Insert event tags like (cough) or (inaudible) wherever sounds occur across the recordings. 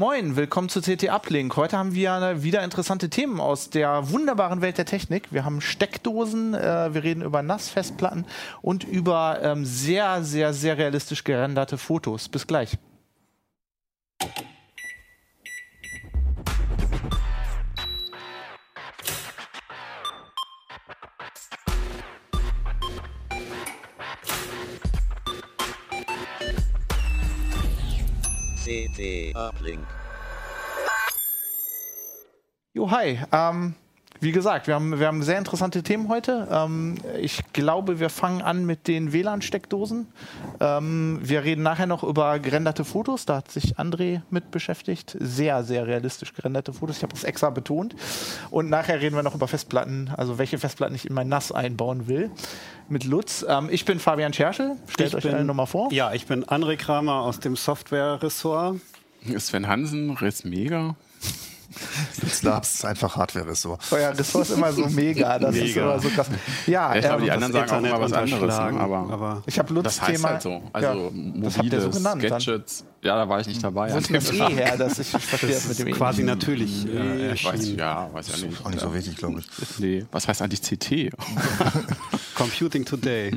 Moin, willkommen zu CT Uplink. Heute haben wir wieder interessante Themen aus der wunderbaren Welt der Technik. Wir haben Steckdosen, äh, wir reden über Nassfestplatten und über ähm, sehr, sehr, sehr realistisch gerenderte Fotos. Bis gleich. CT Uplink. Jo, hi. Ähm, wie gesagt, wir haben, wir haben sehr interessante Themen heute. Ähm, ich glaube, wir fangen an mit den WLAN-Steckdosen. Ähm, wir reden nachher noch über gerenderte Fotos. Da hat sich André mit beschäftigt. Sehr, sehr realistisch gerenderte Fotos. Ich habe das extra betont. Und nachher reden wir noch über Festplatten, also welche Festplatten ich in mein NAS einbauen will. Mit Lutz. Ähm, ich bin Fabian Scherschel. Stellt Ich euch bin- alle nochmal vor. Ja, ich bin André Kramer aus dem Software-Ressort. Sven Hansen, Res Mega. Labs ist einfach Hardware-Ressort. Euer Ressort ist immer so mega. Das ist Mega. immer so krass. Ja, Ja, ich glaube, ähm, die anderen sagen auch immer was anderes. Ne? Aber, aber ich habe Lutz das heißt Thema. halt so. Also ja, das habt ihr mobile so genannt. Gadgets. Ja, da war ich nicht dabei. Wo ist das E her? Das ich, ich verstehe das mit dem E. quasi natürlich äh, Nee, ich weiß, erschienen. ja, weiß ja nicht. Auch nicht so wichtig, glaube ich. Nee. Was heißt eigentlich CT? (laughs) Computing Today.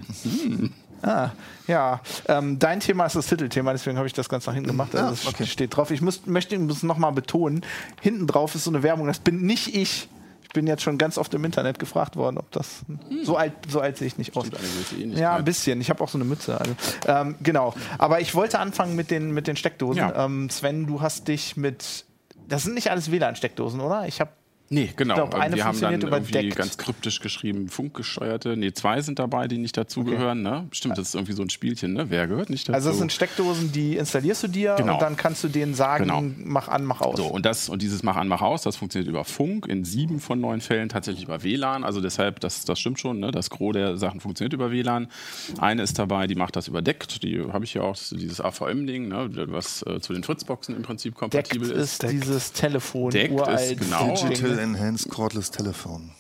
Ah, ja, ähm, dein Thema ist das Titelthema, deswegen habe ich das ganz nach hinten gemacht. Also es okay. steht drauf. Ich muss, möchte es nochmal betonen. Hinten drauf ist so eine Werbung. Das bin nicht ich. Ich bin jetzt schon ganz oft im Internet gefragt worden, ob das so alt, so alt sehe ich nicht aus. Ähnlichkeit. Ja, ein bisschen. Ich habe auch so eine Mütze. Also, ähm, genau. Aber ich wollte anfangen mit den, mit den Steckdosen. Ja. Ähm, Sven, du hast dich mit. Das sind nicht alles WLAN-Steckdosen, oder? Ich habe Nee, genau. glaub, eine wir haben dann irgendwie überdeckt. ganz kryptisch geschrieben, funkgesteuerte. Nee, zwei sind dabei, die nicht dazugehören. Ne? Stimmt, das ist irgendwie so ein Spielchen. Ne? Wer gehört nicht dazu? Also das sind Steckdosen, die installierst du dir Genau. und dann kannst du denen sagen, Genau. mach an, mach aus. So, und, das, und dieses Mach an, Mach aus, das funktioniert über Funk, in sieben von neun Fällen tatsächlich über WLAN. Also deshalb, das, das stimmt schon, ne? das Gros der Sachen funktioniert über WLAN. Eine ist dabei, die macht das überdeckt, die habe ich ja auch, ist dieses AVM-Ding, ne? was äh, zu den Fritzboxen im Prinzip Deckt kompatibel ist dieses Telefon, Deckt ist uralt. genau. Digital Enhanced Cordless Telephone.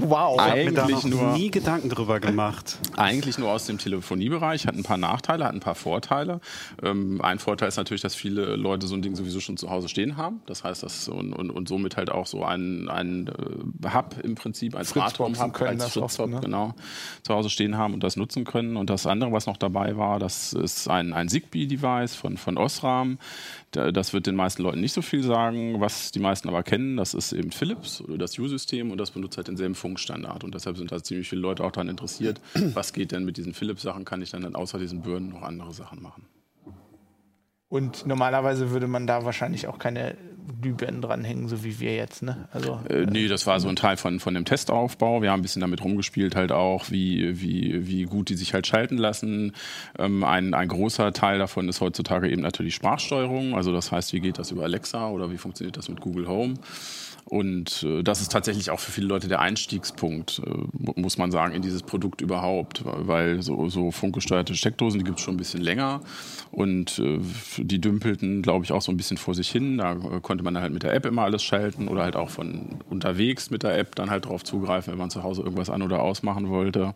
Wow. Ich habe mir da Eigentlich noch nur- nie Gedanken drüber gemacht. Eigentlich nur aus dem Telefoniebereich, hat ein paar Nachteile, hat ein paar Vorteile. Ähm, ein Vorteil ist natürlich, dass viele Leute so ein Ding sowieso schon zu Hause stehen haben. Das heißt, dass und, und, und somit halt auch so ein, ein äh, Hub im Prinzip, ein Smart Home Fritzboxen Hub können als das oft, Fritzhop, ne? genau, zu Hause stehen haben und das nutzen können. Und das andere, was noch dabei war, das ist ein, ein Zigbee-Device von, von Osram. Da- Das wird den meisten Leuten nicht so viel sagen. Was die meisten aber kennen, das ist eben Philips, oder das U-System und das benutzt halt denselben Funkstandard. Und deshalb sind da ziemlich viele Leute auch daran interessiert, was geht denn mit diesen Philips-Sachen, kann ich dann, dann außer diesen Birnen noch andere Sachen machen. Und normalerweise würde man da wahrscheinlich auch keine Glühbirnen dranhängen, so wie wir jetzt. Ne? Also, Äh, nee, das war so ein Teil von, von dem Testaufbau. Wir haben ein bisschen damit rumgespielt, halt auch, wie, wie, wie gut die sich halt schalten lassen. Ähm, ein, ein großer Teil davon ist heutzutage eben natürlich Sprachsteuerung. Also das heißt, wie geht das über Alexa oder wie funktioniert das mit Google Home? Und äh, das ist tatsächlich auch für viele Leute der Einstiegspunkt, äh, mu- muss man sagen, in dieses Produkt überhaupt. Weil so, so funkgesteuerte Steckdosen, die gibt es schon ein bisschen länger. Und äh, die dümpelten, glaube ich, auch so ein bisschen vor sich hin. Da äh, konnte man halt mit der App immer alles schalten oder halt auch von unterwegs mit der App dann halt drauf zugreifen, wenn man zu Hause irgendwas an- oder ausmachen wollte.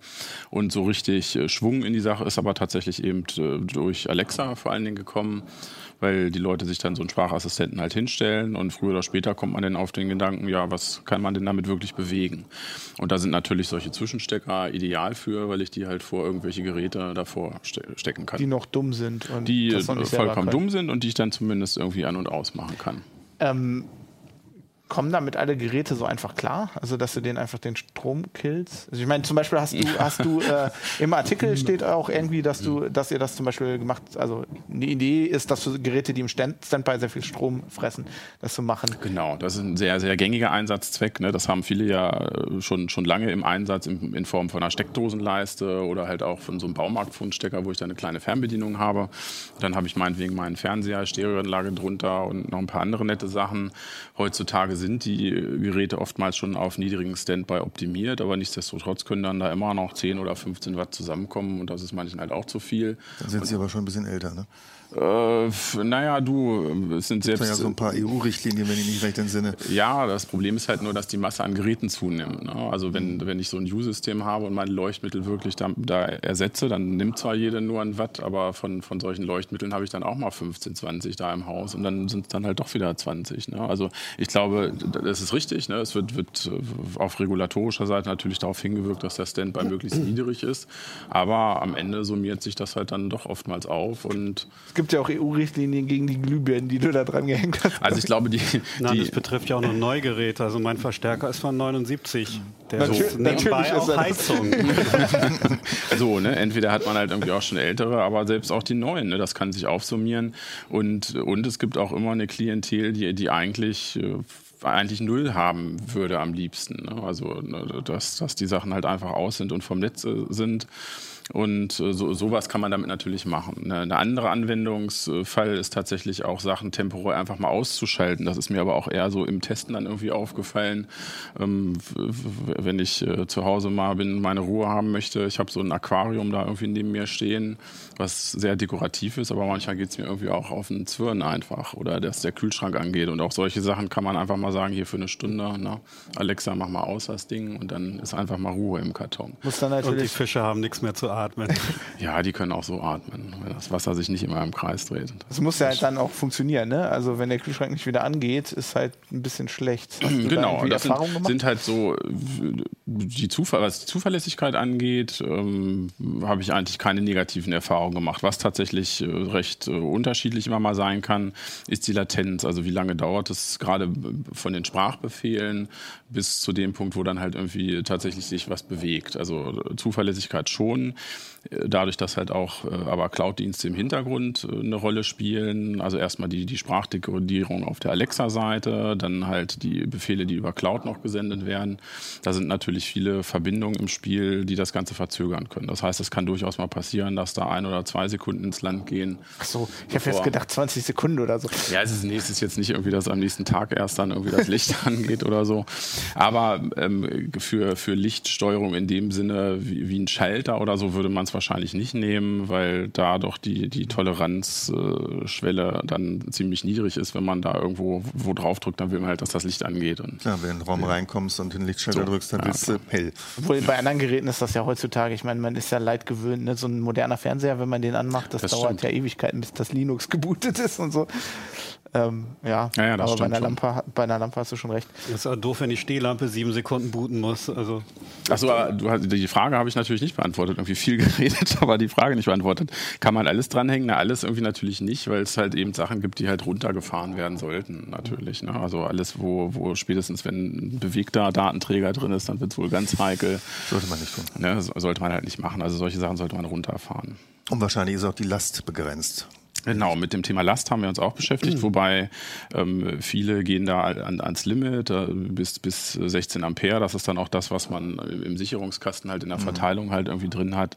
Und so richtig äh, Schwung in die Sache ist aber tatsächlich eben äh, durch Alexa vor allen Dingen gekommen weil die Leute sich dann so einen Sprachassistenten halt hinstellen und früher oder später kommt man dann auf den Gedanken, ja, was kann man denn damit wirklich bewegen? Und da sind natürlich solche Zwischenstecker ideal für, weil ich die halt vor irgendwelche Geräte davor ste stecken kann. die noch dumm sind. Und die äh, vollkommen dumm sind und die ich dann zumindest irgendwie an- und ausmachen kann. Ähm, kommen damit alle Geräte so einfach klar? Also, dass du denen einfach den Strom killst? Also, ich meine, zum Beispiel hast du, hast du äh, im Artikel steht auch irgendwie, dass du, dass ihr das zum Beispiel gemacht, also die Idee ist, dass du Geräte, die im Stand Standby sehr viel Strom fressen, das zu machen. Genau, das ist ein sehr, sehr gängiger Einsatzzweck. Ne? Das haben viele ja äh, schon, schon lange im Einsatz in, in Form von einer Steckdosenleiste oder halt auch von so einem Baumarktfundstecker, wo ich da eine kleine Fernbedienung habe. Dann habe ich meinetwegen meinen Fernseher, Stereoanlage drunter und noch ein paar andere nette Sachen. Heutzutage sind die Geräte oftmals schon auf niedrigen Standby optimiert, aber nichtsdestotrotz können dann da immer noch 10 oder 15 Watt zusammenkommen und das ist manchen halt auch zu viel. Dann sind sie aber schon ein bisschen älter, ne? Äh, naja, du, es sind Das selbst. sind ja so ein paar EU-Richtlinien, wenn ich nicht recht entsinne. Ja, das Problem ist halt nur, dass die Masse an Geräten zunimmt. Ne? Also wenn, wenn ich so ein U-System habe und meine Leuchtmittel wirklich da, da ersetze, dann nimmt zwar jeder nur ein Watt, aber von, von solchen Leuchtmitteln habe ich dann auch mal 15, 20 da im Haus und dann sind es dann halt doch wieder 20. Ne? Also ich glaube, das ist richtig. Ne? Es wird, wird auf regulatorischer Seite natürlich darauf hingewirkt, dass der Standby möglichst niedrig ist. Aber am Ende summiert sich das halt dann doch oftmals auf und Es gibt ja auch EU-Richtlinien gegen die Glühbirnen, die du da dran gehängt hast. also ich glaube, die, Nein, die das betrifft ja auch noch Neugeräte. Also mein Verstärker ist von 79. Der Natür- ist nebenbei auch. Heizung. (laughs) So, ne? Entweder hat man halt irgendwie auch schon ältere, aber selbst auch die neuen, ne? Das kann sich aufsummieren. Und, und es gibt auch immer eine Klientel, die, die eigentlich. Eigentlich null haben würde am liebsten. Ne? Also, ne, dass, dass die Sachen halt einfach aus sind und vom Netz äh, sind. Und äh, so, sowas kann man damit natürlich machen. Ne? Eine andere Anwendungsfall ist tatsächlich auch Sachen temporär einfach mal auszuschalten. Das ist mir aber auch eher so im Testen dann irgendwie aufgefallen. Ähm, wenn ich äh, zu Hause mal bin, meine Ruhe haben möchte. Ich habe so ein Aquarium da irgendwie neben mir stehen, was sehr dekorativ ist, aber manchmal geht es mir irgendwie auch auf den Zwirn einfach oder dass der Kühlschrank angeht. Und auch solche Sachen kann man einfach mal sagen, hier für eine Stunde, na, Alexa, mach mal aus das Ding und dann ist einfach mal Ruhe im Karton. Muss dann Und die natürlich Fische haben nichts mehr zu atmen. (laughs) Ja, die können auch so atmen, wenn das Wasser sich nicht immer im Kreis dreht. Es muss ja halt dann auch funktionieren, ne? Also wenn der Kühlschrank nicht wieder angeht, ist halt ein bisschen schlecht. Da Genau, irgendwie das sind, sind halt so, die Zufall, was die Zuverlässigkeit angeht, ähm, habe ich eigentlich keine negativen Erfahrungen gemacht. Was tatsächlich äh, recht äh, unterschiedlich immer mal sein kann, ist die Latenz. Also wie lange dauert es gerade von den Sprachbefehlen bis zu dem Punkt, wo dann halt irgendwie tatsächlich sich was bewegt. Also äh, Zuverlässigkeit schon. Äh, Dadurch, dass halt auch äh, aber Cloud-Dienste im Hintergrund eine Rolle spielen. Also erstmal die, die Sprachdekodierung auf der Alexa-Seite, dann halt die Befehle, die über Cloud noch gesendet werden. Da sind natürlich viele Verbindungen im Spiel, die das Ganze verzögern können. Das heißt, es kann durchaus mal passieren, dass da ein oder zwei Sekunden ins Land gehen. Ach so, ich habe jetzt gedacht 20 Sekunden oder so. Ja, es ist, nee, es ist jetzt nicht irgendwie, dass am nächsten Tag erst dann irgendwie das Licht (laughs) angeht oder so. Aber ähm, für, für Lichtsteuerung in dem Sinne wie, wie ein Schalter oder so würde man es wahrscheinlich nicht nehmen, weil da doch die, die Toleranzschwelle dann ziemlich niedrig ist. Wenn man da irgendwo wo drauf drückt, dann will man halt, dass das Licht angeht. Und Klar, wenn du in den Raum reinkommst und den Lichtschalter So. drückst, dann Ja, willst du hell. Obwohl bei anderen Geräten ist das ja heutzutage, ich meine, man ist ja leid gewöhnt, ne? so ein moderner Fernseher, wenn man den anmacht, das, Das dauert stimmt. ja Ewigkeiten, bis das Linux gebootet ist und so. Ähm, ja, Ja, ja, das aber bei einer. Lampe, bei einer Lampe hast du schon recht. Das ist auch doof, wenn die Stehlampe sieben Sekunden booten muss. Also Achso, aber du hast, die Frage habe ich natürlich nicht beantwortet. Irgendwie viel (laughs) geredet, aber die Frage nicht beantwortet. Kann man alles dranhängen? Na, alles irgendwie natürlich nicht, weil es halt eben Sachen gibt, die halt runtergefahren werden sollten, natürlich. Ne? Also alles, wo, wo spätestens, wenn ein bewegter Datenträger drin ist, dann wird es wohl ganz heikel. Sollte man nicht tun. Ne? So- Sollte man halt nicht machen. Also solche Sachen sollte man runterfahren. Und wahrscheinlich ist auch die Last begrenzt. Genau, mit dem Thema Last haben wir uns auch beschäftigt, wobei ähm, viele gehen da an, ans Limit äh, bis, bis 16 Ampere. Das ist dann auch das, was man im Sicherungskasten halt in der Verteilung halt irgendwie drin hat.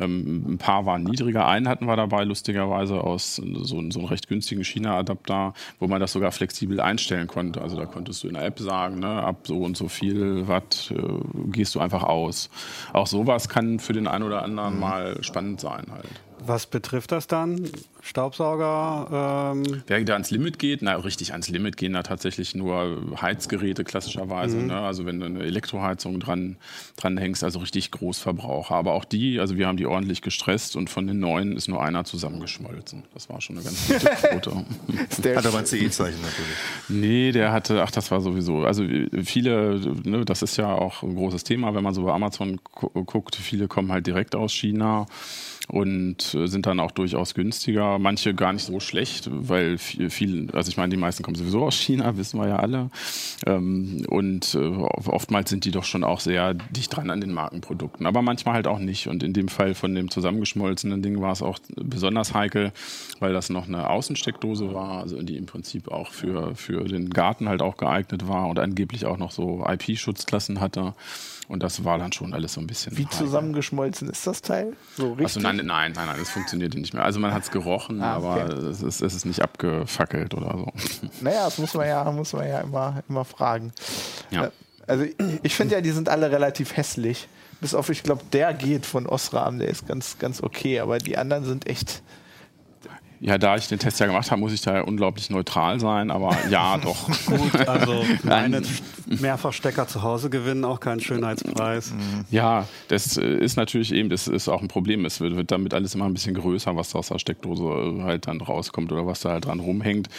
Ähm, ein paar waren niedriger. Einen hatten wir dabei, lustigerweise, aus so, so einem recht günstigen China-Adapter, wo man das sogar flexibel einstellen konnte. Also da konntest du in der App sagen, ne, ab so und so viel Watt äh, gehst du einfach aus. Auch sowas kann für den einen oder anderen mal spannend sein halt. Was betrifft das dann? Staubsauger? Ähm, Wer da ans Limit geht, na richtig ans Limit gehen da tatsächlich nur Heizgeräte klassischerweise. Ne? Also wenn du eine Elektroheizung dran, dran hängst, also richtig Großverbraucher. Aber auch die, also wir haben die ordentlich gestresst und von den neuen ist nur einer zusammengeschmolzen. Das war schon eine ganz gute (laughs) Quote. Hat aber ein CE-Zeichen natürlich. Nee, der hatte, ach, das war sowieso. Also viele, ne, das ist ja auch ein großes Thema, wenn man so bei Amazon gu- guckt. Viele kommen halt direkt aus China und äh, sind dann auch durchaus günstiger. Manche gar nicht so schlecht, weil viel, viel also ich meine, die meisten kommen sowieso aus China, (laughs) wissen wir ja alle. Ähm, und äh, oftmals sind die doch schon auch sehr dicht dran an den Markenprodukten, aber manchmal halt auch nicht. Und in dem Fall von dem zusammengeschmolzenen Ding war es auch besonders heikel, weil das noch eine Außensteckdose war, also die im Prinzip auch für, für den Garten halt auch geeignet war und angeblich auch noch so IP-Schutzklassen hatte. Und das war dann schon alles so ein bisschen. Wie heikel. zusammengeschmolzen ist das Teil? So richtig? nein, nein, nein, nein, das funktionierte nicht mehr. Also man hat es gerochen, Ah, okay. aber es ist, es ist nicht abgefackelt oder so. (laughs) Naja, das muss man ja, muss man ja immer, immer fragen. Ja. Äh, Also ich, ich finde ja, die sind alle relativ hässlich. Bis auf, ich glaube, der geht von Osram, der ist ganz, ganz okay, aber die anderen sind echt. Ja, da ich den Test ja gemacht habe, muss ich da ja unglaublich neutral sein, aber ja, (laughs) doch. Gut, also (laughs) meine Mehrfachstecker zu Hause gewinnen auch keinen Schönheitspreis. Ja, das äh, ist natürlich eben, das ist auch ein Problem. Es wird, wird damit alles immer ein bisschen größer, was da aus der Steckdose äh, halt dann rauskommt oder was da halt dran rumhängt.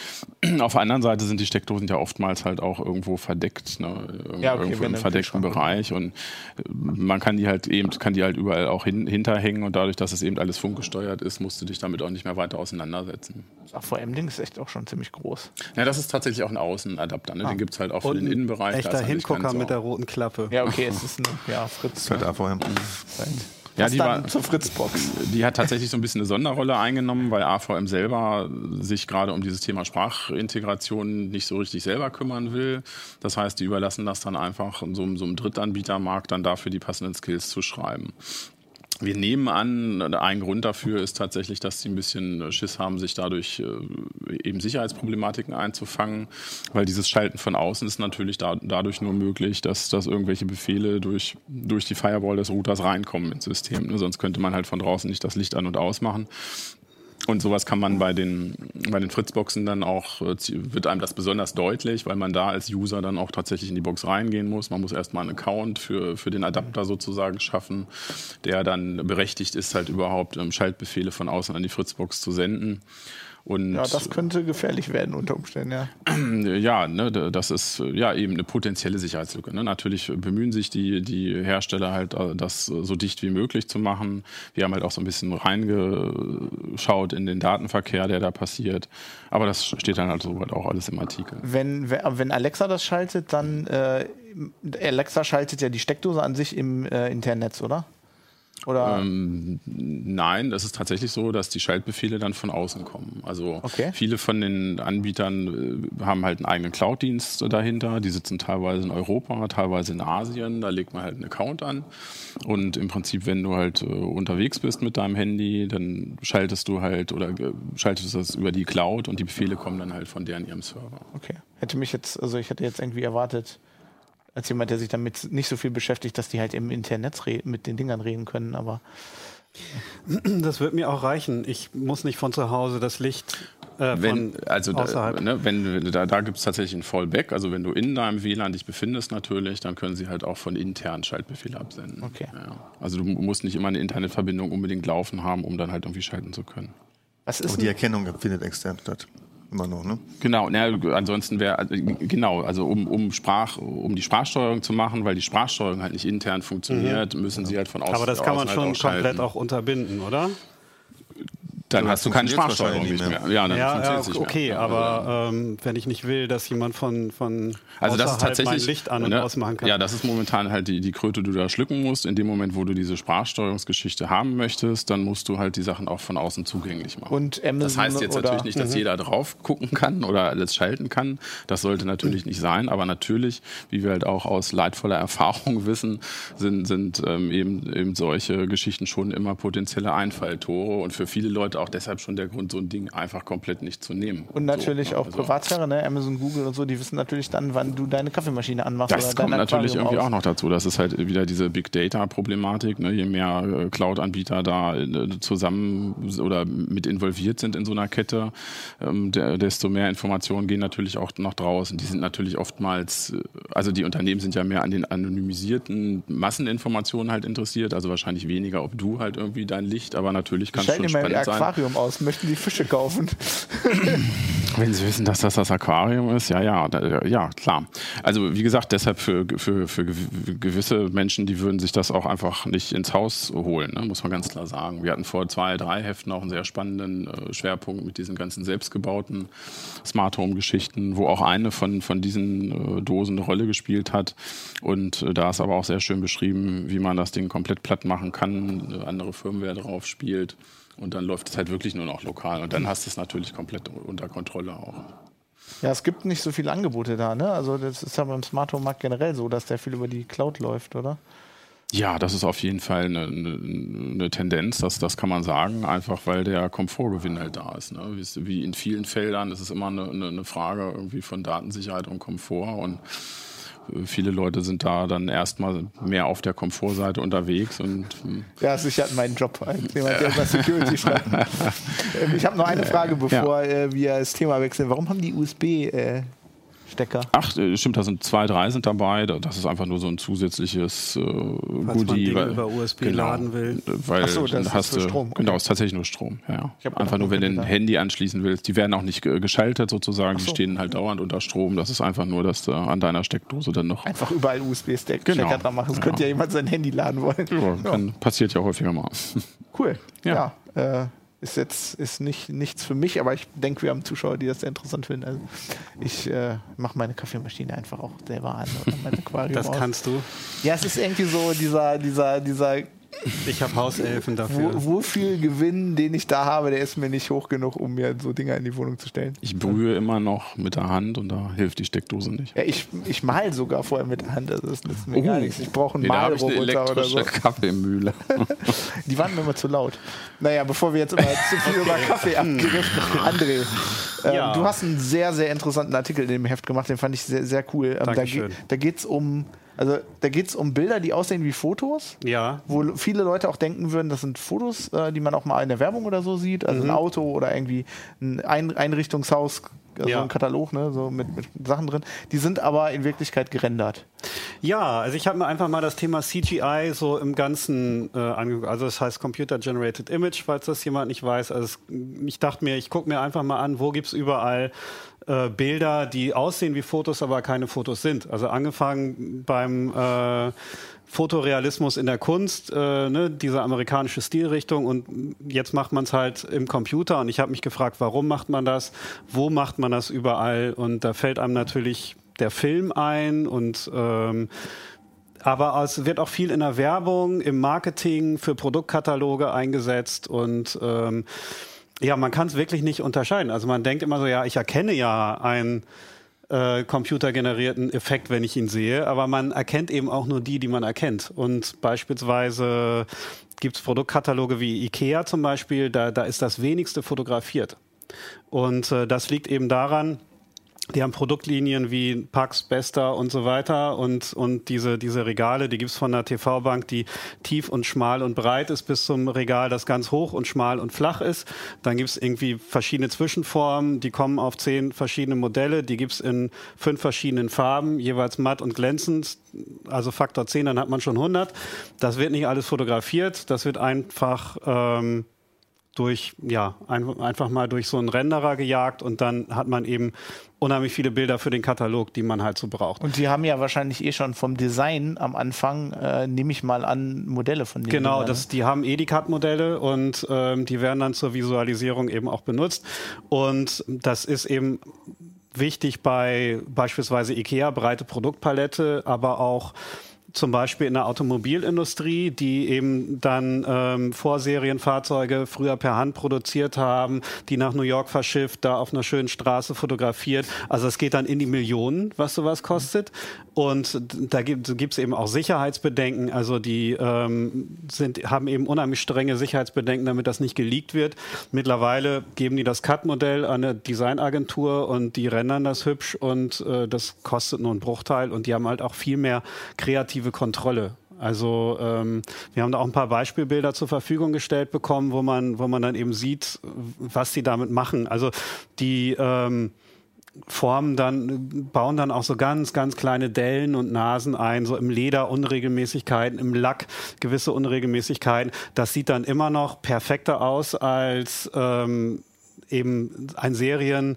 (clears throat) Auf der anderen Seite sind die Steckdosen ja oftmals halt auch irgendwo verdeckt, ne? Ja, okay, irgendwo im verdeckten. Bereich und äh, man kann die halt eben, kann die halt überall auch hin, hinterhängen und dadurch, dass es eben alles funkgesteuert ist, musst du dich damit auch nicht mehr weiter auseinandersetzen. Ach, vor allem Ding ist echt auch schon ziemlich groß. Ja, das ist tatsächlich auch ein Außenadapter. Ne? Den gibt es halt auch für den Innenbereich. Echter er Hingucker mit der roten Klappe. Ja, okay, es ist ein ja, Fritz. Halt AVM. Ja, Was die dann war- zur Fritzbox. Die hat tatsächlich so ein bisschen eine Sonderrolle eingenommen, weil AVM selber sich gerade um dieses Thema Sprachintegration nicht so richtig selber kümmern will. Das heißt, die überlassen das dann einfach so, so einem Drittanbietermarkt dann dafür die passenden Skills zu schreiben. Wir nehmen an, ein Grund dafür ist tatsächlich, dass sie ein bisschen Schiss haben, sich dadurch äh, eben Sicherheitsproblematiken einzufangen, weil dieses Schalten von außen ist natürlich da, dadurch nur möglich, dass, dass irgendwelche Befehle durch, durch die Firewall des Routers reinkommen ins System. Ne? Sonst könnte man halt von draußen nicht das Licht an- und ausmachen. Und sowas kann man bei den, bei den Fritzboxen dann auch, äh, wird einem das besonders deutlich, weil man da als User dann auch tatsächlich in die Box reingehen muss. Man muss erstmal einen Account für, für den Adapter sozusagen schaffen, der dann berechtigt ist, halt überhaupt ähm, Schaltbefehle von außen an die Fritzbox zu senden. Und Ja, das könnte gefährlich werden unter Umständen, ja. (clears throat) ja, ne, das ist ja eben eine potenzielle Sicherheitslücke. Ne? Natürlich bemühen sich die, die Hersteller halt, äh, das so dicht wie möglich zu machen. Wir haben halt auch so ein bisschen reingeschaut in den Datenverkehr, der da passiert. Aber das steht dann halt so halt auch alles im Artikel. Wenn, wenn Alexa das schaltet, dann äh, Alexa schaltet ja die Steckdose an sich im äh, internen Netz, oder? Ähm, nein, das ist tatsächlich so, dass die Schaltbefehle dann von außen kommen. Also Okay. viele von den Anbietern äh, haben halt einen eigenen Cloud-Dienst dahinter. Die sitzen teilweise in Europa, teilweise in Asien. Da legt man halt einen Account an. Und im Prinzip, wenn du halt äh, unterwegs bist mit deinem Handy, dann schaltest du halt oder äh, schaltest du das über die Cloud und die Befehle kommen dann halt von deren ihrem Server. okay. Hätte mich jetzt, also ich hätte jetzt irgendwie erwartet, als jemand, der sich damit nicht so viel beschäftigt, dass die halt im internen Netz re- mit den Dingern reden können, aber Das wird mir auch reichen. Ich muss nicht von zu Hause das Licht äh, Wenn, von also da, außerhalb. ne, wenn, da, da gibt es tatsächlich ein Fallback. Also wenn du in deinem WLAN dich befindest natürlich, dann können sie halt auch von intern Schaltbefehle absenden. Okay. Ja. Also du musst nicht immer eine Internetverbindung unbedingt laufen haben, um dann halt irgendwie schalten zu können. was ist Aber die Erkennung findet extern statt. Immer noch, ne? Genau, na, ansonsten wäre also, genau, also um, um Sprach, um die Sprachsteuerung zu machen, weil die Sprachsteuerung halt nicht intern funktioniert, müssen sie halt von außen. Aber das kann man schon halt auch schalten. komplett auch unterbinden, oder? Dann Ja, hast du keine Sprachsteuerung nicht mehr. mehr. Ja, dann Ja, ja funktioniert's nicht okay, mehr. aber ähm, wenn ich nicht will, dass jemand von, von Also das ist tatsächlich mein Licht an und ne, ausmachen kann. Ja, das ist momentan halt die, die Kröte, die du da schlucken musst. In dem Moment, wo du diese Sprachsteuerungsgeschichte haben möchtest, dann musst du halt die Sachen auch von außen zugänglich machen. Und Amazon das heißt jetzt oder- natürlich nicht, dass jeder drauf gucken kann oder alles schalten kann. Das sollte natürlich nicht sein. Aber natürlich, wie wir halt auch aus leidvoller Erfahrung (laughs) wissen, sind, sind ähm, eben, eben solche Geschichten schon immer potenzielle Einfalltore und für viele Leute auch deshalb schon der Grund, so ein Ding einfach komplett nicht zu nehmen. und natürlich so, auch Also- Privatsphäre, ne? Amazon, Google und so, die wissen natürlich dann, wann du deine Kaffeemaschine anmachst Das kommt natürlich irgendwie aus. auch noch dazu. Das ist halt wieder diese Big Data-Problematik. Ne? Je mehr äh, Cloud-Anbieter da äh, zusammen oder mit involviert sind in so einer Kette, ähm, desto mehr Informationen gehen natürlich auch noch draußen. Die sind natürlich oftmals, äh, also die Unternehmen sind ja mehr an den anonymisierten Masseninformationen halt interessiert. Also wahrscheinlich weniger, ob du halt irgendwie dein Licht, aber natürlich kann es schon spannend sein. Aquarium aus, möchten die Fische kaufen. Wenn Sie wissen, dass das das Aquarium ist, ja, ja, da, ja, klar. Also wie gesagt, deshalb für, für, für gew- gewisse Menschen, die würden sich das auch einfach nicht ins Haus holen, ne, muss man ganz klar sagen. Wir hatten vor zwei, drei Heften auch einen sehr spannenden äh, Schwerpunkt mit diesen ganzen selbstgebauten Smart Home Geschichten, wo auch eine von, von diesen äh, Dosen eine Rolle gespielt hat. Und äh, da ist aber auch sehr schön beschrieben, wie man das Ding komplett platt machen kann, eine andere Firmware drauf spielt. Und dann läuft es halt wirklich nur noch lokal. Und dann hast du es natürlich komplett unter Kontrolle auch. Ja, es gibt nicht so viele Angebote da, ne? Also das ist ja beim Smart Home Markt generell so, dass der viel über die Cloud läuft, oder? Ja, das ist auf jeden Fall eine, eine, Tendenz, das, das kann man sagen, einfach weil der Komfortgewinn halt da ist. Ne? Wie, wie in vielen Feldern ist es immer eine, eine Frage irgendwie von Datensicherheit und Komfort und viele Leute sind da dann erstmal mehr auf der Komfortseite unterwegs. Und, hm. ja, sicher meinen Job als (laughs) jemand, der über Security schreibt. (laughs) Ähm, ich habe noch eine Frage, bevor ja. Äh, wir das Thema wechseln. Warum haben die USB äh, Stecker. Ach, äh, stimmt, da sind zwei, drei sind dabei. Das ist einfach nur so ein zusätzliches äh, Goodie. weil, über USB genau, laden will. Weil Ach so, das hast ist nur Strom. Okay. Genau, ist tatsächlich nur Strom. Ja, Einfach nur, wenn du ein Handy anschließen willst. Die werden auch nicht geschaltet sozusagen. So. Die stehen halt dauernd unter Strom. Das ist einfach nur, dass du an deiner Steckdose dann noch. Einfach überall USB-Stecker genau. dran machen. Es ja. könnte ja jemand sein Handy laden wollen. Ja, kann, passiert ja häufiger mal. Cool. Ja. ja äh, ist jetzt ist nicht, nichts für mich, aber ich denke, wir haben Zuschauer, die das sehr interessant finden. Also ich äh, mache meine Kaffeemaschine einfach auch selber an oder mein (laughs) Aquarium. das kannst du. Ja, es ist irgendwie so dieser, dieser, dieser ich habe Hauselfen dafür. Wo, wo, viel Gewinn, den ich da habe, der ist mir nicht hoch genug, um mir so Dinger in die Wohnung zu stellen. Ich brühe immer noch mit der Hand und da hilft die Steckdose nicht. Ja, ich, ich mal sogar vorher mit der Hand, also das ist mir oh. gar nichts. Ich brauche einen nee, Malroboter oder so. Kaffeemühle. (laughs) die waren mir immer zu laut. Naja, bevor wir jetzt immer (laughs) zu viel über Kaffee abgerissen (laughs) André, ähm, ja. du hast einen sehr, sehr interessanten Artikel in dem Heft gemacht, den fand ich sehr, sehr cool. Ähm, da, ge da geht es um also da geht es um Bilder, die aussehen wie Fotos. Ja. Wo viele Leute auch denken würden, das sind Fotos, äh, die man auch mal in der Werbung oder so sieht. Also mhm. ein Auto oder irgendwie ein Einrichtungshaus, also ja. ein Katalog, ne, so mit, mit, Sachen drin. Die sind aber in Wirklichkeit gerendert. Ja, also ich habe mir einfach mal das Thema CGI so im Ganzen äh, angeguckt. Also das heißt Computer Generated Image, falls das jemand nicht weiß. Also es, ich dachte mir, ich gucke mir einfach mal an, wo gibt es überall äh, Bilder, die aussehen wie Fotos, aber keine Fotos sind. Also angefangen beim äh, Fotorealismus in der Kunst, äh, ne, diese amerikanische Stilrichtung und jetzt macht man es halt im Computer und ich habe mich gefragt, warum macht man das, wo macht man das überall und da fällt einem natürlich der Film ein und ähm, aber es wird auch viel in der Werbung, im Marketing für Produktkataloge eingesetzt und ähm, ja, man kann es wirklich nicht unterscheiden. Also man denkt immer so, ja, ich erkenne ja einen äh, computergenerierten Effekt, wenn ich ihn sehe, aber man erkennt eben auch nur die, die man erkennt. Und beispielsweise gibt es Produktkataloge wie Ikea zum Beispiel, da, da ist das wenigste fotografiert. Und äh, das liegt eben daran, die haben Produktlinien wie Pax, Besta und so weiter und, und diese, diese Regale, die gibt's von der TV-Bank, die tief und schmal und breit ist, bis zum Regal, das ganz hoch und schmal und flach ist. Dann gibt's irgendwie verschiedene Zwischenformen, die kommen auf zehn verschiedene Modelle, die gibt's in fünf verschiedenen Farben, jeweils matt und glänzend, also Faktor 10, dann hat man schon 100. Das wird nicht alles fotografiert, das wird einfach... Ähm, durch, ja, ein, einfach mal durch so einen Renderer gejagt und dann hat man eben unheimlich viele Bilder für den Katalog, die man halt so braucht. Und die haben ja wahrscheinlich eh schon vom Design am Anfang, äh, nehme ich mal an, Modelle von denen. Genau, das, die haben eh die modelle und ähm, die werden dann zur Visualisierung eben auch benutzt. Und das ist eben wichtig bei beispielsweise IKEA, breite Produktpalette, aber auch zum Beispiel in der Automobilindustrie, die eben dann ähm, Vorserienfahrzeuge früher per Hand produziert haben, die nach New York verschifft, da auf einer schönen Straße fotografiert. Also es geht dann in die Millionen, was sowas kostet. Und da gibt es eben auch Sicherheitsbedenken. Also die ähm, sind, haben eben unheimlich strenge Sicherheitsbedenken, damit das nicht geleakt wird. Mittlerweile geben die das CAD-Modell an eine Designagentur und die rendern das hübsch und äh, das kostet nur einen Bruchteil und die haben halt auch viel mehr kreative Kontrolle. Also ähm, wir haben da auch ein paar Beispielbilder zur Verfügung gestellt bekommen, wo man, wo man dann eben sieht, was sie damit machen. Also die ähm, formen dann, bauen dann auch so ganz, ganz kleine Dellen und Nasen ein, so im Leder Unregelmäßigkeiten, im Lack gewisse Unregelmäßigkeiten. Das sieht dann immer noch perfekter aus als ähm, eben ein, Serien,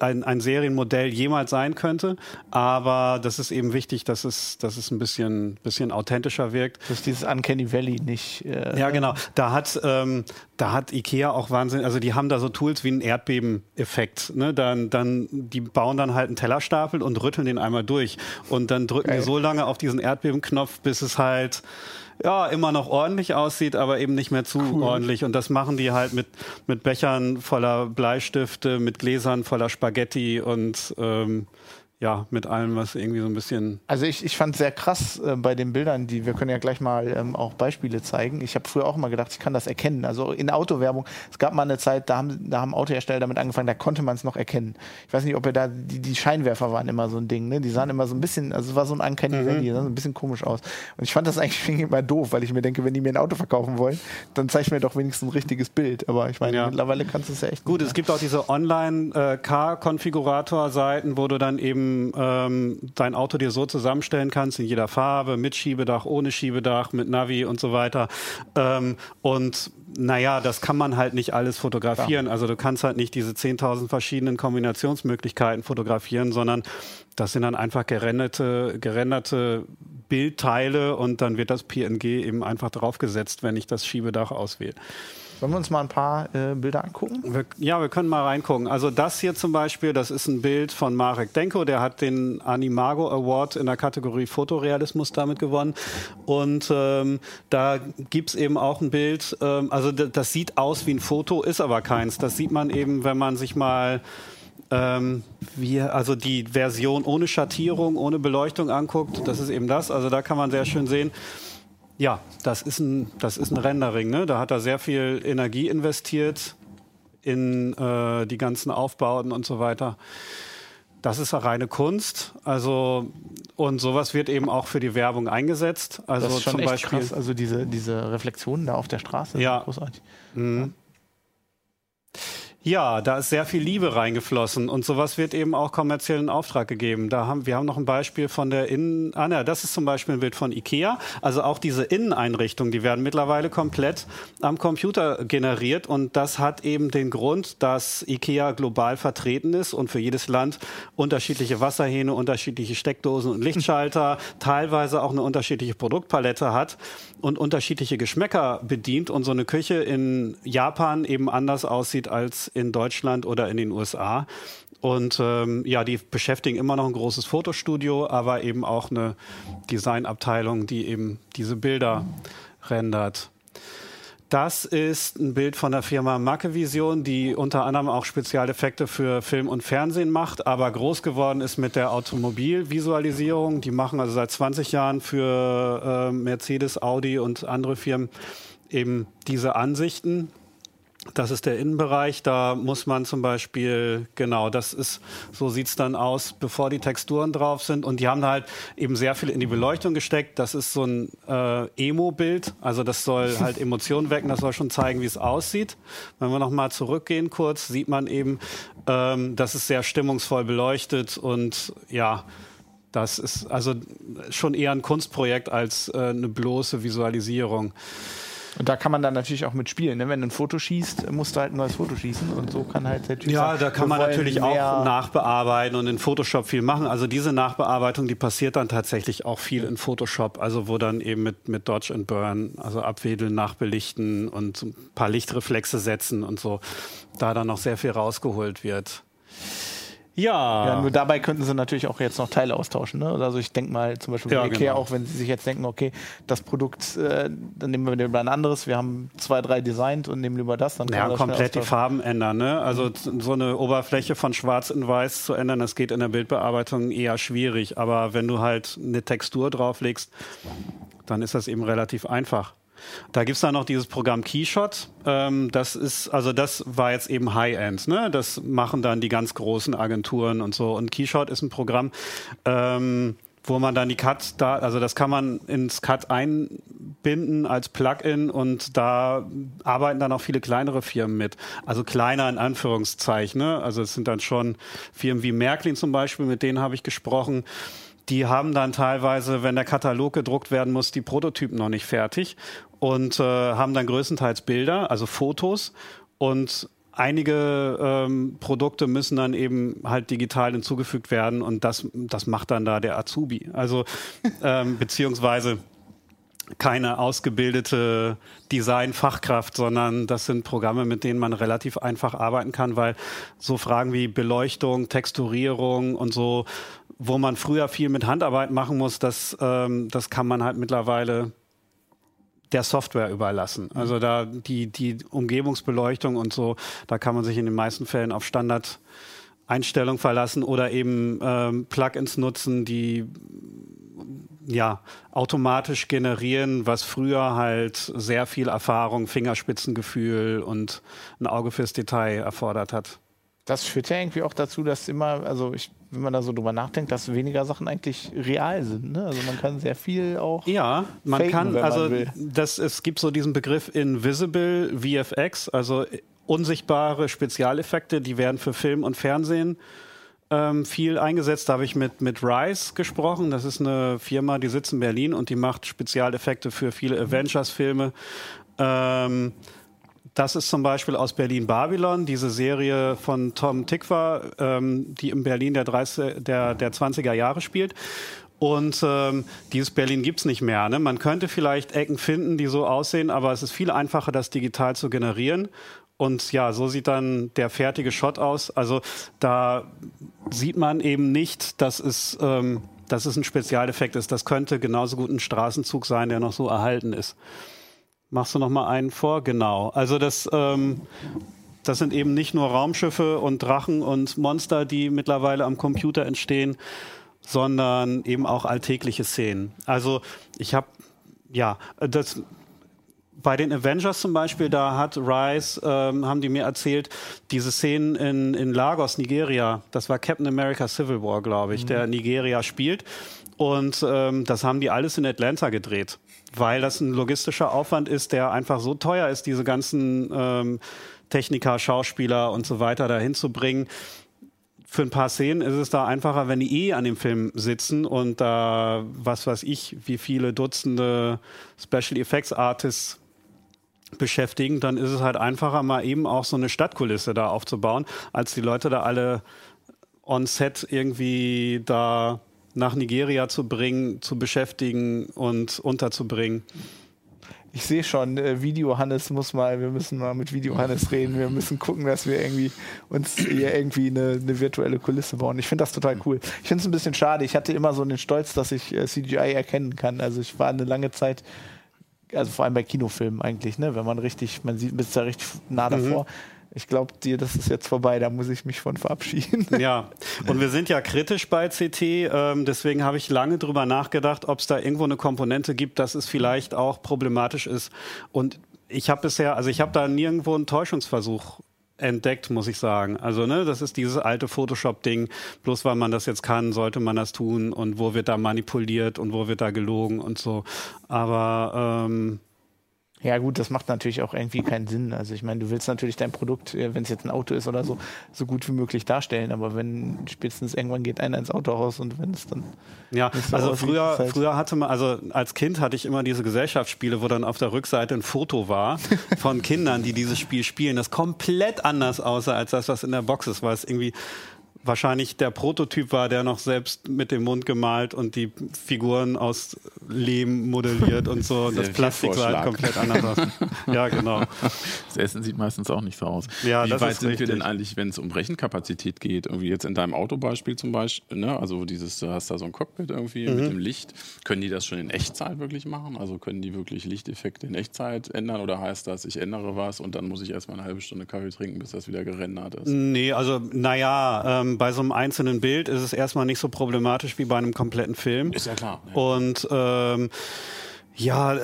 ein, ein Serienmodell jemals sein könnte. Aber das ist eben wichtig, dass es, dass es ein bisschen, bisschen authentischer wirkt. Dass dieses Uncanny Valley nicht. Äh ja, genau. Da hat, ähm, da hat IKEA auch Wahnsinn, also die haben da so Tools wie einen Erdbeben-Effekt. Ne? Dann, dann, die bauen dann halt einen Tellerstapel und rütteln den einmal durch. Und dann drücken Geil. die so lange auf diesen Erdbebenknopf, bis es halt ja, immer noch ordentlich aussieht, aber eben nicht mehr zu cool. ordentlich. Und das machen die halt mit, mit Bechern voller Bleistifte, mit Gläsern voller Spaghetti und ähm, ja, mit allem, was irgendwie so ein bisschen. Also ich, ich fand sehr krass äh, bei den Bildern, die wir können ja gleich mal ähm, auch Beispiele zeigen. Ich habe früher auch immer gedacht, ich kann das erkennen. Also in Autowerbung, es gab mal eine Zeit, da haben, da haben Autohersteller damit angefangen, da konnte man es noch erkennen. Ich weiß nicht, ob ihr da, die, die Scheinwerfer waren immer so ein Ding, ne? Die sahen immer so ein bisschen, also es war so ein Uncanny mhm. Die sahen so ein bisschen komisch aus. Und ich fand das eigentlich (laughs) immer doof, weil ich mir denke, wenn die mir ein Auto verkaufen wollen, dann zeig mir doch wenigstens ein richtiges Bild. Aber ich meine, ja. mittlerweile kannst du es ja echt. Gut, es gibt auch diese Online-Car-Konfigurator-Seiten, äh, wo du dann eben ähm, dein Auto dir so zusammenstellen kannst, in jeder Farbe, mit Schiebedach, ohne Schiebedach, mit Navi und so weiter. Ähm, und naja, das kann man halt nicht alles fotografieren. Ja. Also du kannst halt nicht diese 10.000 verschiedenen Kombinationsmöglichkeiten fotografieren, sondern das sind dann einfach gerenderte, gerenderte Bildteile und dann wird das PNG eben einfach draufgesetzt, wenn ich das Schiebedach auswähle. Sollen wir uns mal ein paar äh, Bilder angucken? Wir, ja, wir können mal reingucken. Also das hier zum Beispiel, das ist ein Bild von Marek Denko, der hat den Animago Award in der Kategorie Fotorealismus damit gewonnen. Und ähm, da gibt es eben auch ein Bild, ähm, also das sieht aus wie ein Foto, ist aber keins. Das sieht man eben, wenn man sich mal ähm, wie, also die Version ohne Schattierung, ohne Beleuchtung anguckt. Das ist eben das. Also da kann man sehr schön sehen, ja, das ist ein, das ist ein Rendering. Ne? Da hat er sehr viel Energie investiert in äh, die ganzen Aufbauten und so weiter. Das ist reine Kunst. Also und sowas wird eben auch für die Werbung eingesetzt. Also das ist schon zum Beispiel krass. Also diese, diese Reflexionen da auf der Straße. Ja. Großartig. Mhm. ja. Ja, da ist sehr viel Liebe reingeflossen und sowas wird eben auch kommerziell in Auftrag gegeben. Da haben, wir haben noch ein Beispiel von der Innen, ah ne, das ist zum Beispiel ein Bild von Ikea. Also auch diese Inneneinrichtungen, die werden mittlerweile komplett am Computer generiert und das hat eben den Grund, dass Ikea global vertreten ist und für jedes Land unterschiedliche Wasserhähne, unterschiedliche Steckdosen und Lichtschalter, (laughs) teilweise auch eine unterschiedliche Produktpalette hat und unterschiedliche Geschmäcker bedient und so eine Küche in Japan eben anders aussieht als in Deutschland oder in den USA. Und ähm, ja, die beschäftigen immer noch ein großes Fotostudio, aber eben auch eine Designabteilung, die eben diese Bilder rendert. Das ist ein Bild von der Firma Mackevision, die unter anderem auch Spezialeffekte für Film und Fernsehen macht, aber groß geworden ist mit der Automobilvisualisierung. Die machen also seit 20 Jahren für äh, Mercedes, Audi und andere Firmen eben diese Ansichten das ist der Innenbereich. Da muss man zum Beispiel, genau, das ist, so sieht's dann aus, bevor die Texturen drauf sind. Und die haben da halt eben sehr viel in die Beleuchtung gesteckt. Das ist so ein äh, Emo-Bild. Also das soll (laughs) halt Emotionen wecken. Das soll schon zeigen, wie es aussieht. Wenn wir nochmal zurückgehen kurz, sieht man eben, ähm, das ist sehr stimmungsvoll beleuchtet und ja, das ist also schon eher ein Kunstprojekt als äh, eine bloße Visualisierung. Und da kann man dann natürlich auch mit spielen. Ne? Wenn du ein Foto schießt, musst du halt ein neues Foto schießen und so kann halt der Typ Ja, sagen, da kann man natürlich auch nachbearbeiten und in Photoshop viel machen. Also diese Nachbearbeitung, die passiert dann tatsächlich auch viel in Photoshop, also wo dann eben mit, mit Dodge and Burn, also abwedeln, nachbelichten und ein paar Lichtreflexe setzen und so, da dann noch sehr viel rausgeholt wird. Ja. ja. Nur dabei könnten sie natürlich auch jetzt noch Teile austauschen. Ne? Also ich denke mal zum Beispiel ja, bei Ikea genau. auch, wenn sie sich jetzt denken, okay, das Produkt, äh, dann nehmen wir lieber ein anderes. Wir haben zwei, drei designt und nehmen lieber das. Dann ja, komplett die Farben ändern. Ne? Also mhm. so eine Oberfläche von Schwarz in Weiß zu ändern, das geht in der Bildbearbeitung eher schwierig. Aber wenn du halt eine Textur drauflegst, dann ist das eben relativ einfach. Da gibt es dann noch dieses Programm Keyshot. Ähm, das ist, also das war jetzt eben High-End, ne? Das machen dann die ganz großen Agenturen und so. Und Keyshot ist ein Programm, ähm, wo man dann die Cut da, also das kann man ins Cut einbinden als Plugin und da arbeiten dann auch viele kleinere Firmen mit. Also kleiner in Anführungszeichen. Ne? Also es sind dann schon Firmen wie Märklin zum Beispiel, mit denen habe ich gesprochen die haben dann teilweise, wenn der Katalog gedruckt werden muss, die Prototypen noch nicht fertig und äh, haben dann größtenteils Bilder, also Fotos und einige ähm, Produkte müssen dann eben halt digital hinzugefügt werden und das, das macht dann da der Azubi. Also ähm, beziehungsweise keine ausgebildete Design-Fachkraft, sondern das sind Programme, mit denen man relativ einfach arbeiten kann, weil so Fragen wie Beleuchtung, Texturierung und so, wo man früher viel mit Handarbeit machen muss, das, ähm, das kann man halt mittlerweile der Software überlassen. Mhm. Also da die, die Umgebungsbeleuchtung und so, da kann man sich in den meisten Fällen auf Standard Einstellung verlassen oder eben ähm, Plugins nutzen, die ja, automatisch generieren, was früher halt sehr viel Erfahrung, Fingerspitzengefühl und ein Auge fürs Detail erfordert hat. Das führt ja irgendwie auch dazu, dass immer, also ich, wenn man da so drüber nachdenkt, dass weniger Sachen eigentlich real sind. Ne? Also man kann sehr viel auch. Ja, man faken, kann, also man das, es gibt so diesen Begriff Invisible VFX, also unsichtbare Spezialeffekte, die werden für Film und Fernsehen ähm, viel eingesetzt. Da habe ich mit, mit Rise gesprochen. Das ist eine Firma, die sitzt in Berlin und die macht Spezialeffekte für viele Avengers-Filme. Ähm, das ist zum Beispiel aus Berlin Babylon, diese Serie von Tom Tikva, ähm, die in Berlin der, 30, der, der 20er Jahre spielt. Und ähm, dieses Berlin gibt's nicht mehr. Ne? Man könnte vielleicht Ecken finden, die so aussehen, aber es ist viel einfacher, das digital zu generieren. Und ja, so sieht dann der fertige Shot aus. Also da sieht man eben nicht, dass es, ähm, dass es ein Spezialeffekt ist. Das könnte genauso gut ein Straßenzug sein, der noch so erhalten ist. Machst du noch mal einen vor? Genau. Also das, ähm, das sind eben nicht nur Raumschiffe und Drachen und Monster, die mittlerweile am Computer entstehen, sondern eben auch alltägliche Szenen. Also ich habe ja, das bei den Avengers zum Beispiel, da hat Rice, ähm, haben die mir erzählt, diese Szenen in, in Lagos, Nigeria, das war Captain America Civil War, glaube ich, der Nigeria spielt. Und ähm, das haben die alles in Atlanta gedreht, weil das ein logistischer Aufwand ist, der einfach so teuer ist, diese ganzen ähm, Techniker, Schauspieler und so weiter dahin zu bringen. Für ein paar Szenen ist es da einfacher, wenn die eh an dem Film sitzen und da, was weiß ich, wie viele Dutzende Special Effects Artists beschäftigen, dann ist es halt einfacher, mal eben auch so eine Stadtkulisse da aufzubauen, als die Leute da alle on set irgendwie da nach Nigeria zu bringen, zu beschäftigen und unterzubringen. Ich sehe schon, äh, Video Hannes muss mal, wir müssen mal mit Video Hannes reden. Wir müssen gucken, dass wir irgendwie uns hier irgendwie eine, eine virtuelle Kulisse bauen. Ich finde das total cool. Ich finde es ein bisschen schade. Ich hatte immer so den Stolz, dass ich äh, CGI erkennen kann. Also ich war eine lange Zeit, also vor allem bei Kinofilmen eigentlich, ne, wenn man richtig, man sieht, bist da richtig nah davor. Ich glaube dir, das ist jetzt vorbei, da muss ich mich von verabschieden. (laughs) Ja, und wir sind ja kritisch bei CT, ähm, deswegen habe ich lange drüber nachgedacht, ob es da irgendwo eine Komponente gibt, dass es vielleicht auch problematisch ist. Und ich habe bisher, also ich habe da nirgendwo einen Täuschungsversuch entdeckt, muss ich sagen. Also, ne, das ist dieses alte Photoshop-Ding. Bloß weil man das jetzt kann, sollte man das tun. Und wo wird da manipuliert und wo wird da gelogen und so. Aber ähm, Ja gut, das macht natürlich auch irgendwie keinen Sinn. Also ich meine, du willst natürlich dein Produkt, äh, wenn es jetzt ein Auto ist oder so, so gut wie möglich darstellen. Aber wenn spätestens irgendwann geht einer ins Autohaus und wenn es dann Ja, so also früher, halt- früher hatte man, also als Kind hatte ich immer diese Gesellschaftsspiele, wo dann auf der Rückseite ein Foto war (laughs) von Kindern, die dieses Spiel spielen, das komplett anders aussah als das, was in der Box ist, weil es irgendwie wahrscheinlich der Prototyp war, der noch selbst mit dem Mund gemalt und die Figuren aus Lehm modelliert und so. (laughs) Und das Plastik sah halt komplett anders aus. Ja, genau. (laughs) Das Essen sieht meistens auch nicht so aus. Ja, Wie das weit ist sind wir richtig. denn eigentlich, wenn es um Rechenkapazität geht? Irgendwie jetzt in deinem Autobeispiel zum Beispiel, ne? also dieses, du hast da so ein Cockpit irgendwie Mhm. mit dem Licht. Können die das schon in Echtzeit wirklich machen? Also können die wirklich Lichteffekte in Echtzeit ändern oder heißt das, ich ändere was und dann muss ich erstmal eine halbe Stunde Kaffee trinken, bis das wieder gerendert ist? Nee, also naja, ähm, bei so einem einzelnen Bild ist es erstmal nicht so problematisch wie bei einem kompletten Film. Ist ja klar. Ja. Und ähm, ja,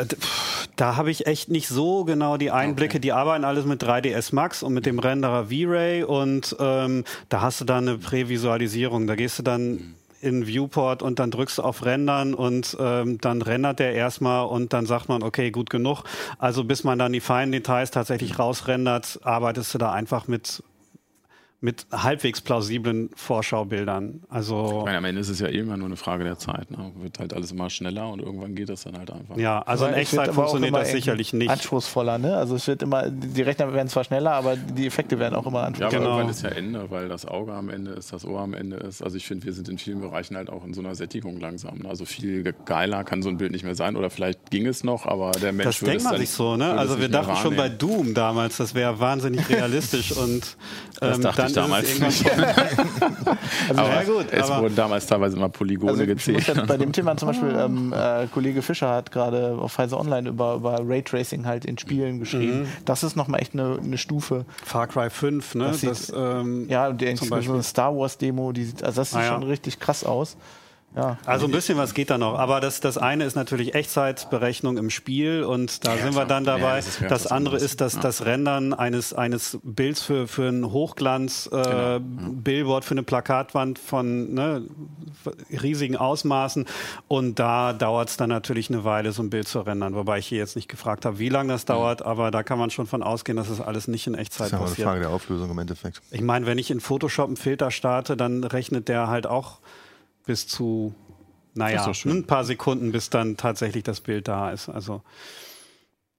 da habe ich echt nicht so genau die Einblicke. Die arbeiten alles mit 3ds Max und mit dem Renderer V-Ray und ähm, da hast du dann eine Prävisualisierung. Da gehst du dann in Viewport und dann drückst du auf Rendern und ähm, dann rendert der erstmal und dann sagt man, okay, gut genug. Also bis man dann die feinen Details tatsächlich rausrendert, arbeitest du da einfach mit mit halbwegs plausiblen Vorschaubildern. Also Ich meine, am Ende ist es ja immer nur eine Frage der Zeit. Ne? Wird halt alles immer schneller und irgendwann geht das dann halt einfach. ja, also in Echtzeit funktioniert immer das sicherlich nicht. Anspruchsvoller, ne? Also es wird immer, die Rechner werden zwar schneller, aber die Effekte werden auch immer Ja, aber anspruchsvoller. Genau. irgendwann ist ja Ende, weil das Auge am Ende ist, das Ohr am Ende ist. Also ich finde, wir sind in vielen Bereichen halt auch in so einer Sättigung langsam. ne? Also viel ge- geiler kann so ein Bild nicht mehr sein oder vielleicht ging es noch, aber der Mensch Das würde denkt man sich so, ne? Also wir dachten schon bei. Doom damals, das wäre wahnsinnig realistisch und (laughs) ähm, dann ist damals es (laughs) nicht. Also, aber ja, gut, es aber- wurden damals teilweise immer Polygone Also gezählt. ja bei dem Thema zum Beispiel, (laughs) ähm, äh, Kollege Fischer hat gerade auf Heise Online über, über Raytracing halt in Spielen geschrieben. Das ist nochmal echt eine, eine Stufe. Far Cry 5, ne? Das Das, sieht- ähm, Ja, und die Zum so Beispiel. eine Star Wars Demo, die sieht, also das sieht Ah, ja. schon richtig krass aus. Ja. Also ein bisschen was geht da noch, aber das, das eine ist natürlich Echtzeitberechnung im Spiel und da sind wir dann Ja, dabei. das ja das was andere ist das, Ja. das Rendern eines, eines Bilds für, für ein Hochglanz äh, Genau, Billboard für eine Plakatwand von ne, riesigen Ausmaßen und da dauert es dann natürlich eine Weile, so ein Bild zu rendern, wobei ich hier jetzt nicht gefragt habe, wie lange das dauert, aber da kann man schon von ausgehen, dass es alles nicht in Das Echtzeit ist ja mal eine passiert. Frage der Auflösung im Endeffekt. Ich meine, wenn ich in Photoshop einen Filter starte, dann rechnet der halt auch bis zu, naja, ein paar Sekunden, bis dann tatsächlich das Bild da ist. Also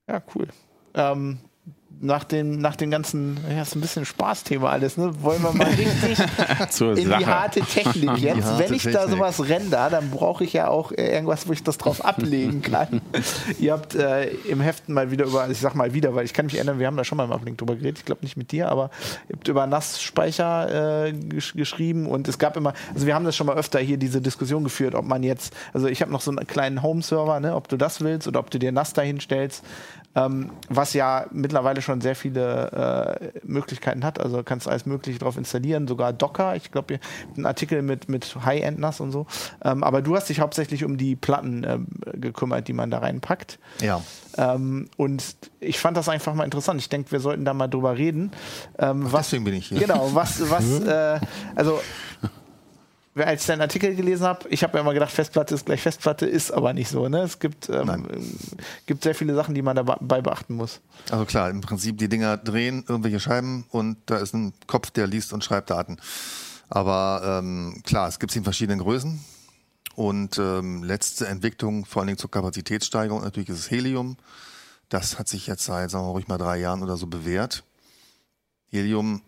Ja, cool. Ähm, nach, dem, nach dem ganzen, ja, ist ein bisschen Spaßthema alles, ne? Wollen wir mal richtig (laughs) in die Sache. harte Technik jetzt. harte Wenn ich da Technik. sowas render, dann brauche ich ja auch äh, irgendwas, wo ich das drauf ablegen kann. (laughs) Ihr habt äh, im Heften mal wieder über, ich sag mal wieder, weil ich kann mich erinnern, wir haben da schon mal im Uplink drüber geredet, ich glaube nicht mit dir, aber ihr habt über Nassspeicher äh, gesch geschrieben und es gab immer, also wir haben das schon mal öfter hier diese Diskussion geführt, ob man jetzt, also ich habe noch so einen kleinen Home-Server, ne, ob du das willst oder ob du dir NAS dahin stellst. Ähm, was ja mittlerweile schon sehr viele äh, Möglichkeiten hat. Also kannst alles Mögliche drauf installieren, sogar Docker. Ich glaube, ihr habt einen Artikel mit, mit High-End NAS und so. Ähm, aber du hast dich hauptsächlich um die Platten ähm, gekümmert, die man da reinpackt. Ja. Ähm, und ich fand das einfach mal interessant. Ich denke, wir sollten da mal drüber reden. Ähm, was, deswegen bin ich hier. Genau, was, was, (laughs) äh, also als ich deinen Artikel gelesen habe, ich habe ja immer gedacht, Festplatte ist gleich Festplatte, ist aber nicht so. Ne? Es gibt, ähm, gibt sehr viele Sachen, die man dabei beachten muss. Also klar, im Prinzip die Dinger drehen, irgendwelche Scheiben und da ist ein Kopf, der liest und schreibt Daten. Aber ähm, klar, es gibt sie in verschiedenen Größen. Und ähm, letzte Entwicklung, vor allen Dingen zur Kapazitätssteigerung, natürlich ist es Helium. Das hat sich jetzt seit, sagen wir ruhig mal drei Jahren oder so bewährt. Helium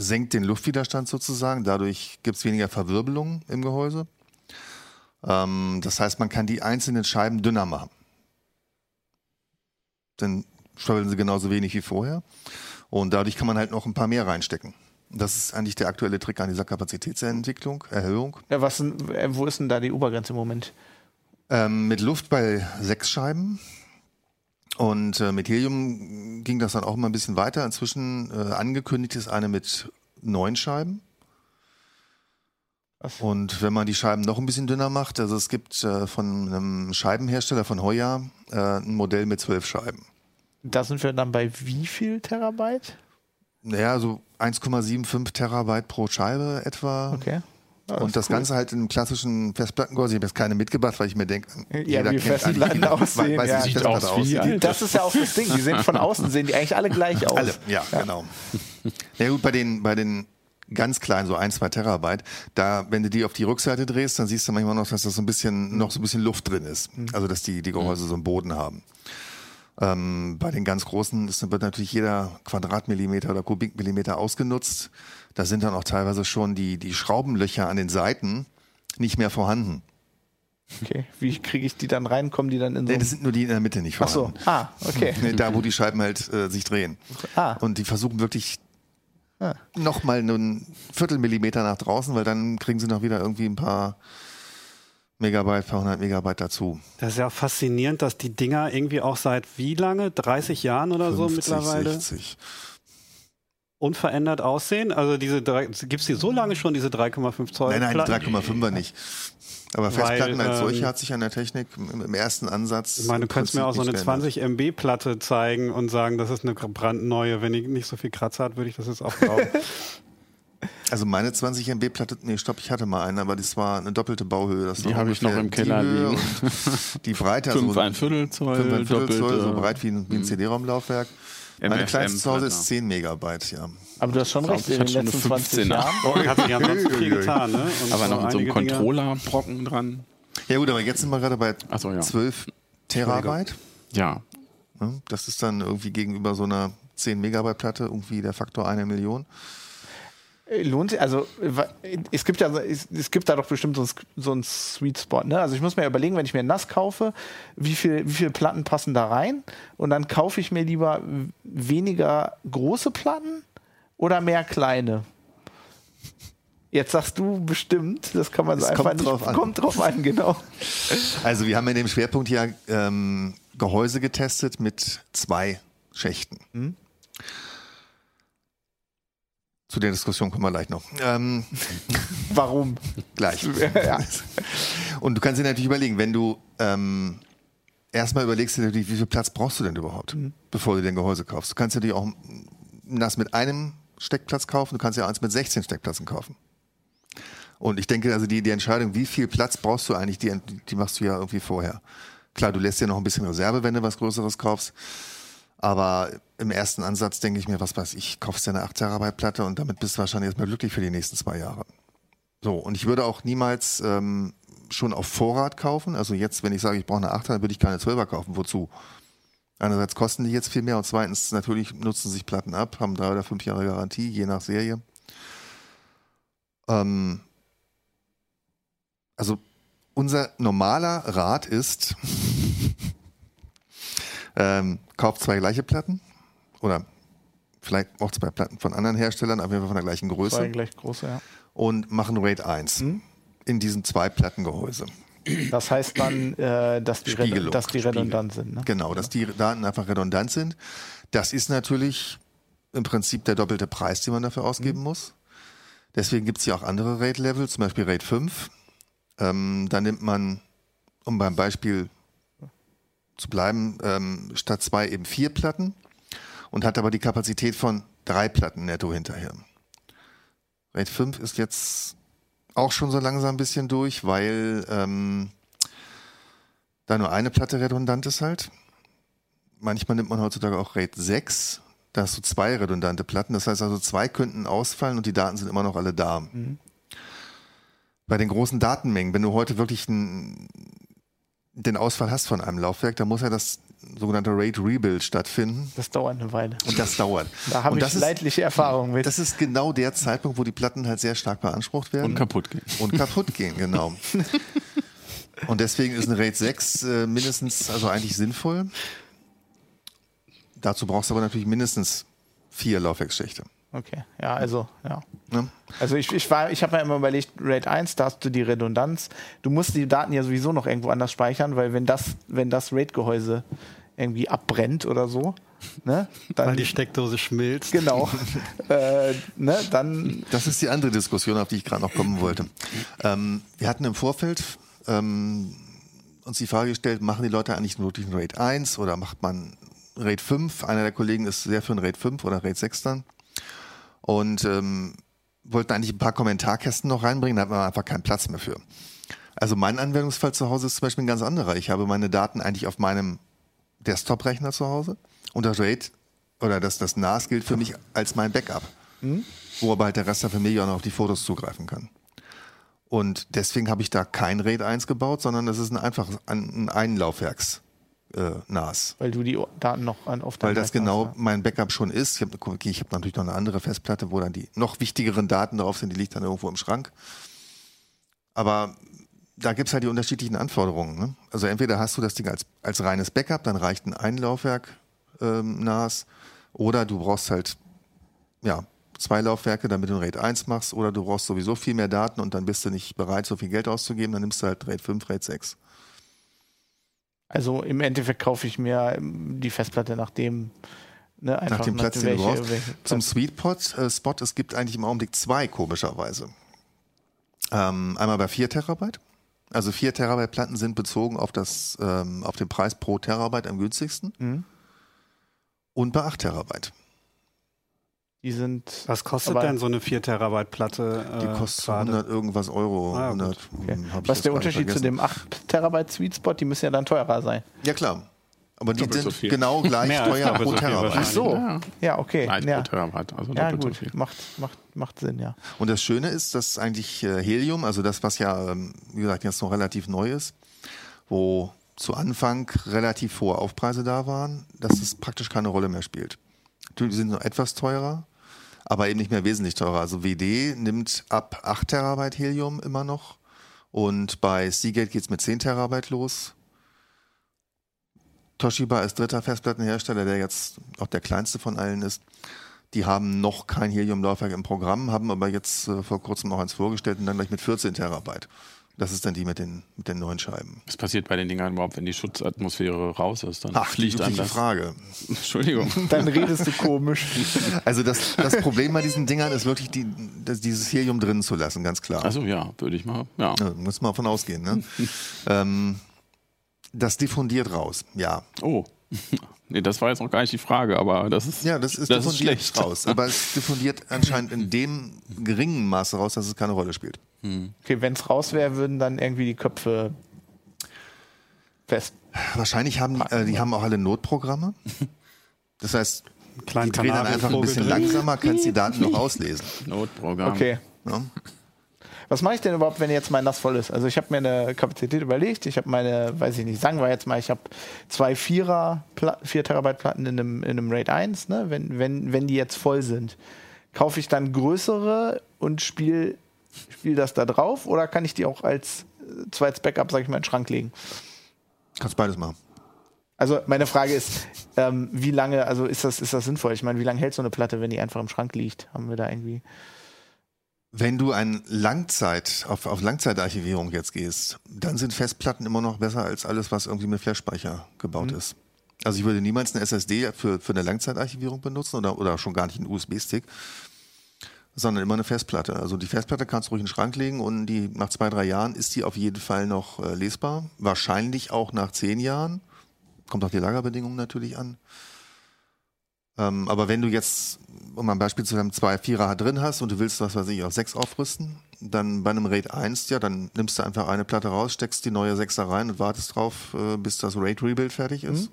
senkt den Luftwiderstand sozusagen, dadurch gibt es weniger Verwirbelung im Gehäuse. Ähm, das heißt, man kann die einzelnen Scheiben dünner machen. Dann schwabbeln sie genauso wenig wie vorher. Und dadurch kann man halt noch ein paar mehr reinstecken. Das ist eigentlich der aktuelle Trick an dieser Kapazitätsentwicklung, Erhöhung. Ja, was, äh, wo ist denn da die Obergrenze im Moment? Ähm, mit Luft bei sechs Scheiben. Und äh, mit Helium ging das dann auch immer ein bisschen weiter. Inzwischen äh, angekündigt ist eine mit neun Scheiben. Und wenn man die Scheiben noch ein bisschen dünner macht, also es gibt äh, von einem Scheibenhersteller von Hoya äh, ein Modell mit zwölf Scheiben. Da sind wir dann bei wie viel Terabyte? Naja, so 1,75 Terabyte pro Scheibe etwa. Okay. Ja, Und ist das cool. Ganze halt in einem klassischen Festplattengehäuse. Ich habe jetzt keine mitgebracht, weil ich mir denke, Ja, wie Festplatten aussehen, weiß, ja. Sieht aus wie aussieht. Das ist ja auch das Ding. Die sehen von außen sehen die eigentlich alle gleich aus. Alle, ja, genau. Ja gut, bei den, bei den ganz kleinen, so ein, zwei Terabyte, da, wenn du die auf die Rückseite drehst, dann siehst du manchmal noch, dass da so ein bisschen, noch so ein bisschen Luft drin ist. Also, dass die, die Gehäuse so einen Boden haben. Ähm, bei den ganz großen ist, wird natürlich jeder Quadratmillimeter oder Kubikmillimeter ausgenutzt. Da sind dann auch teilweise schon die, die Schraubenlöcher an den Seiten nicht mehr vorhanden. Okay. Wie kriege ich die dann rein? Kommen die dann in so Nee, das sind nur die in der Mitte nicht Ach so. vorhanden. Ah, okay. Nee, Da, wo die Scheiben halt äh, sich drehen. Ah. Und die versuchen wirklich Ah. noch mal nur ein Viertelmillimeter nach draußen, weil dann kriegen sie noch wieder irgendwie ein paar Megabyte, paar hundert Megabyte dazu. das ist ja faszinierend, dass die Dinger irgendwie auch seit wie lange? 30 Jahren oder so 50, mittlerweile 60. unverändert aussehen. Also diese gibt es die so lange schon, diese 3,5 Zoll? Nein, nein, die Platten? Weil, 3,5er nicht. Aber Festplatten als ähm, solche hat sich an der Technik im, im ersten Ansatz. Ich meine, du könntest mir auch so eine nicht geändert. 20 MB Platte zeigen und sagen, das ist eine brandneue. Wenn die nicht so viel Kratzer hat, würde ich das jetzt auch brauchen. (laughs) Also meine 20 MB Platte, nee, stopp, ich hatte mal eine, aber das war eine doppelte Bauhöhe. Das Die habe ich noch im die Keller Höhe liegen. (laughs) Die Breite, (laughs) also Fünf ein Viertel Zoll, 5 ein Viertel Zoll, so breit wie ein, wie ein CD-ROM-Laufwerk. Meine kleinste zu Hause ist Platte. 10 Megabyte, ja. Aber du hast schon recht, ich in den hatte schon letzten eine 20 15er. Jahren. Oh, hat sich ansonsten viel getan, ne? Und Aber noch mit so einem Controller-Brocken dran. Ja gut, aber jetzt sind wir gerade bei so, ja. 12 Terabyte. Ja. Ne? Das ist dann irgendwie gegenüber so einer 10 Megabyte Platte irgendwie der Faktor einer Million. Äh, Lohnt sich, also es gibt ja es, gibt da doch bestimmt so ein, so ein Sweet Spot, ne? Also ich muss mir überlegen, wenn ich mir nass kaufe, wie viel, wie viele Platten passen da rein und dann kaufe ich mir lieber weniger große Platten oder mehr kleine? Jetzt sagst du bestimmt, das kann man so Es einfach kommt nicht. drauf an. Kommt drauf an, genau. (laughs) Also wir haben in dem Schwerpunkt hier ähm, Gehäuse getestet mit zwei Schächten. Mhm. Zu der Diskussion kommen wir gleich noch. Ähm, (laughs) Warum? gleich. (laughs) Ja. Und du kannst dir natürlich überlegen, wenn du ähm, erstmal überlegst dir natürlich, wie viel Platz brauchst du denn überhaupt, Mhm. bevor du den Gehäuse kaufst. Du kannst natürlich auch das mit einem Steckplatz kaufen, du kannst ja eins mit 16 Steckplätzen kaufen. Und ich denke, also die, die Entscheidung, wie viel Platz brauchst du eigentlich, die, die machst du ja irgendwie vorher. Klar, du lässt dir noch ein bisschen Reserve, wenn du was Größeres kaufst. Aber im ersten Ansatz denke ich mir, was weiß ich, kaufst dir eine 8 Terabyte Platte und damit bist du wahrscheinlich erstmal glücklich für die nächsten zwei Jahre. So, und ich würde auch niemals ähm, schon auf Vorrat kaufen. Also jetzt, wenn ich sage, ich brauche eine 8er, dann würde ich keine 12er kaufen. Wozu? Einerseits kosten die jetzt viel mehr und zweitens natürlich nutzen sich Platten ab, haben drei oder fünf Jahre Garantie, je nach Serie. Ähm, also unser normaler Rat ist, ähm, kauft zwei gleiche Platten oder vielleicht auch zwei Platten von anderen Herstellern, auf jeden Fall von der gleichen Größe Zwei gleich große, ja. und machen RAID 1 Mhm. in diesen zwei Plattengehäuse. Das heißt dann, äh, dass, die Spiegelung, dass die Spiegel. redundant sind. Ne? Genau, dass die Daten einfach redundant sind. Das ist natürlich im Prinzip der doppelte Preis, den man dafür ausgeben muss. Deswegen gibt es ja auch andere RAID-Level, zum Beispiel RAID 5. Ähm, da nimmt man, um beim Beispiel zu bleiben, ähm, statt zwei eben vier Platten und hat aber die Kapazität von drei Platten netto hinterher. RAID 5 ist jetzt auch schon so langsam ein bisschen durch, weil ähm, da nur eine Platte redundant ist halt. Manchmal nimmt man heutzutage auch RAID 6. Da hast du zwei redundante Platten. Das heißt also, zwei könnten ausfallen und die Daten sind immer noch alle da. Bei den großen Datenmengen, wenn du heute wirklich einen, den Ausfall hast von einem Laufwerk, dann muss ja das sogenannte RAID Rebuild stattfinden. Das dauert eine Weile. Und das dauert. Da habe und ich das ist, leidliche Erfahrungen mit. das ist genau der Zeitpunkt, wo die Platten halt sehr stark beansprucht werden Und kaputt gehen. und kaputt gehen, genau. (laughs) Und deswegen ist ein RAID 6 äh, mindestens, also eigentlich sinnvoll. Dazu brauchst du aber natürlich mindestens vier Laufwerksschächte. Okay, ja, also, ja. Ne? Also ich, ich war, ich habe mir immer überlegt, RAID 1, da hast du die Redundanz. Du musst die Daten ja sowieso noch irgendwo anders speichern, weil wenn das, wenn das RAID-Gehäuse irgendwie abbrennt oder so, ne, dann Weil die Steckdose schmilzt. genau, (laughs) äh, ne, dann Das ist die andere Diskussion, auf die ich gerade noch kommen wollte. Ähm, wir hatten im Vorfeld ähm, uns die Frage gestellt, machen die Leute eigentlich nur wirklich ein RAID 1 oder macht man RAID 5? Einer der Kollegen ist sehr für ein RAID 5 oder RAID 6 dann. Und ähm, wollten eigentlich ein paar Kommentarkästen noch reinbringen, da hat man einfach keinen Platz mehr für. Also mein Anwendungsfall zu Hause ist zum Beispiel ein ganz anderer. Ich habe meine Daten eigentlich auf meinem Desktop-Rechner zu Hause und das RAID oder das, das NAS gilt für mich als mein Backup, wo aber halt der Rest der Familie auch noch auf die Fotos zugreifen kann. Und deswegen habe ich da kein RAID 1 gebaut, sondern das ist ein einfaches ein, ein Einlaufwerks äh, NAS. weil du die Daten noch an auf Weil das Rechner genau hast, mein Backup schon ist. Ich habe okay, hab natürlich noch eine andere Festplatte, wo dann die noch wichtigeren Daten drauf sind, die liegt dann irgendwo im Schrank. Aber da gibt's halt die unterschiedlichen Anforderungen. Ne? Also entweder hast du das Ding als, als reines Backup, dann reicht ein Einlaufwerk ähm, NAS, oder du brauchst halt ja, zwei Laufwerke, damit du ein RAID 1 machst, oder du brauchst sowieso viel mehr Daten und dann bist du nicht bereit, so viel Geld auszugeben, dann nimmst du halt RAID 5, RAID 6. Also im Endeffekt kaufe ich mir ähm, die Festplatte nach dem, ne, einfach Nach dem Platz, den du brauchst. Zum Platz- Sweet Spot, äh, es gibt eigentlich im Augenblick zwei, komischerweise. Ähm, einmal bei 4 Terabyte. Also 4 Terabyte Platten sind bezogen auf, das, ähm, auf den Preis pro Terabyte am günstigsten. Mhm. Und bei 8 Terabyte. Die sind Was kostet Aber- denn so eine 4 Terabyte Platte? Die äh, kostet so gerade? 100 irgendwas Euro. Ah, gut. 100, Okay. hm, Was ist der Unterschied zu dem 8 Terabyte Sweet Spot? Die müssen ja dann teurer sein. Ja, klar. Aber die Doppelt sind so genau gleich Mehr teuer pro so Terabyte. Ach so. Ja. Ja, okay. Nein, ja. pro Terabyte, also ja, so gut. viel. Macht, macht, macht Sinn, ja. Und das Schöne ist, dass eigentlich äh, Helium, also das, was ja, ähm, wie gesagt, jetzt noch relativ neu ist, wo zu Anfang relativ hohe Aufpreise da waren, dass es praktisch keine Rolle mehr spielt. Natürlich sind sie noch etwas teurer, aber eben nicht mehr wesentlich teurer. Also WD nimmt ab 8 Terabyte Helium immer noch und bei Seagate geht es mit 10 Terabyte los. Toshiba ist dritter Festplattenhersteller, der jetzt auch der kleinste von allen ist. Die haben noch kein Helium-Laufwerk im Programm, haben aber jetzt äh, vor kurzem noch eins vorgestellt und dann gleich mit 14 Terabyte. Das ist dann die mit den, mit den neuen Scheiben. Was passiert bei den Dingern überhaupt, wenn die Schutzatmosphäre raus ist? Dann Ach, fliegt übliche das. Frage. (laughs) Entschuldigung. Dann redest du komisch. (laughs) Also das, das Problem bei diesen Dingern ist wirklich die, das, dieses Helium drin zu lassen, ganz klar. Also ja, würde ich mal. Ja. Ja, muss man davon ausgehen. Ne? (laughs) ähm, das diffundiert raus, ja. Oh. Nee, das war jetzt noch gar nicht die Frage, aber das ist, Ja, das ist das ist diffundiert schlecht. raus. Aber es diffundiert anscheinend in dem geringen Maße raus, dass es keine Rolle spielt. Okay, wenn es raus wäre, würden dann irgendwie die Köpfe fest. Wahrscheinlich haben die, äh, die haben auch alle Notprogramme. (laughs) Das heißt, Kleinen die drehen dann einfach ein bisschen langsamer, kannst die Daten noch (laughs) auslesen. Notprogramm. Okay. Ja? Was mache ich denn überhaupt, wenn jetzt mein NAS voll ist? Also ich habe mir eine Kapazität überlegt. Ich habe meine, weiß ich nicht, sagen wir jetzt mal, ich habe zwei Vierer, 4 Terabyte Platten in einem, in einem RAID 1. Ne? Wenn, wenn, wenn die jetzt voll sind, kaufe ich dann größere und spiele spiel das da drauf? Oder kann ich die auch als äh, zweites Backup, sag ich mal, in den Schrank legen? Kannst beides machen. Also meine Frage ist, ähm, wie lange, also ist das, ist das sinnvoll? Ich meine, wie lange hält so eine Platte, wenn die einfach im Schrank liegt? Haben wir da irgendwie. Wenn du ein Langzeit, auf, auf Langzeitarchivierung jetzt gehst, dann sind Festplatten immer noch besser als alles, was irgendwie mit Flashspeicher gebaut ist. Also ich würde niemals eine SSD für, für eine Langzeitarchivierung benutzen oder, oder schon gar nicht einen USB-Stick, sondern immer eine Festplatte. Also die Festplatte kannst du ruhig in den Schrank legen und die nach zwei, drei Jahren ist die auf jeden Fall noch äh, lesbar. Wahrscheinlich auch nach zehn Jahren. Kommt auf die Lagerbedingungen natürlich an. Ähm, aber wenn du jetzt, um ein Beispiel zu haben, zwei Vierer drin hast und du willst, was weiß ich, auf sechs aufrüsten, dann bei einem RAID 1, ja, dann nimmst du einfach eine Platte raus, steckst die neue Sechser rein und wartest drauf, äh, bis das RAID Rebuild fertig ist.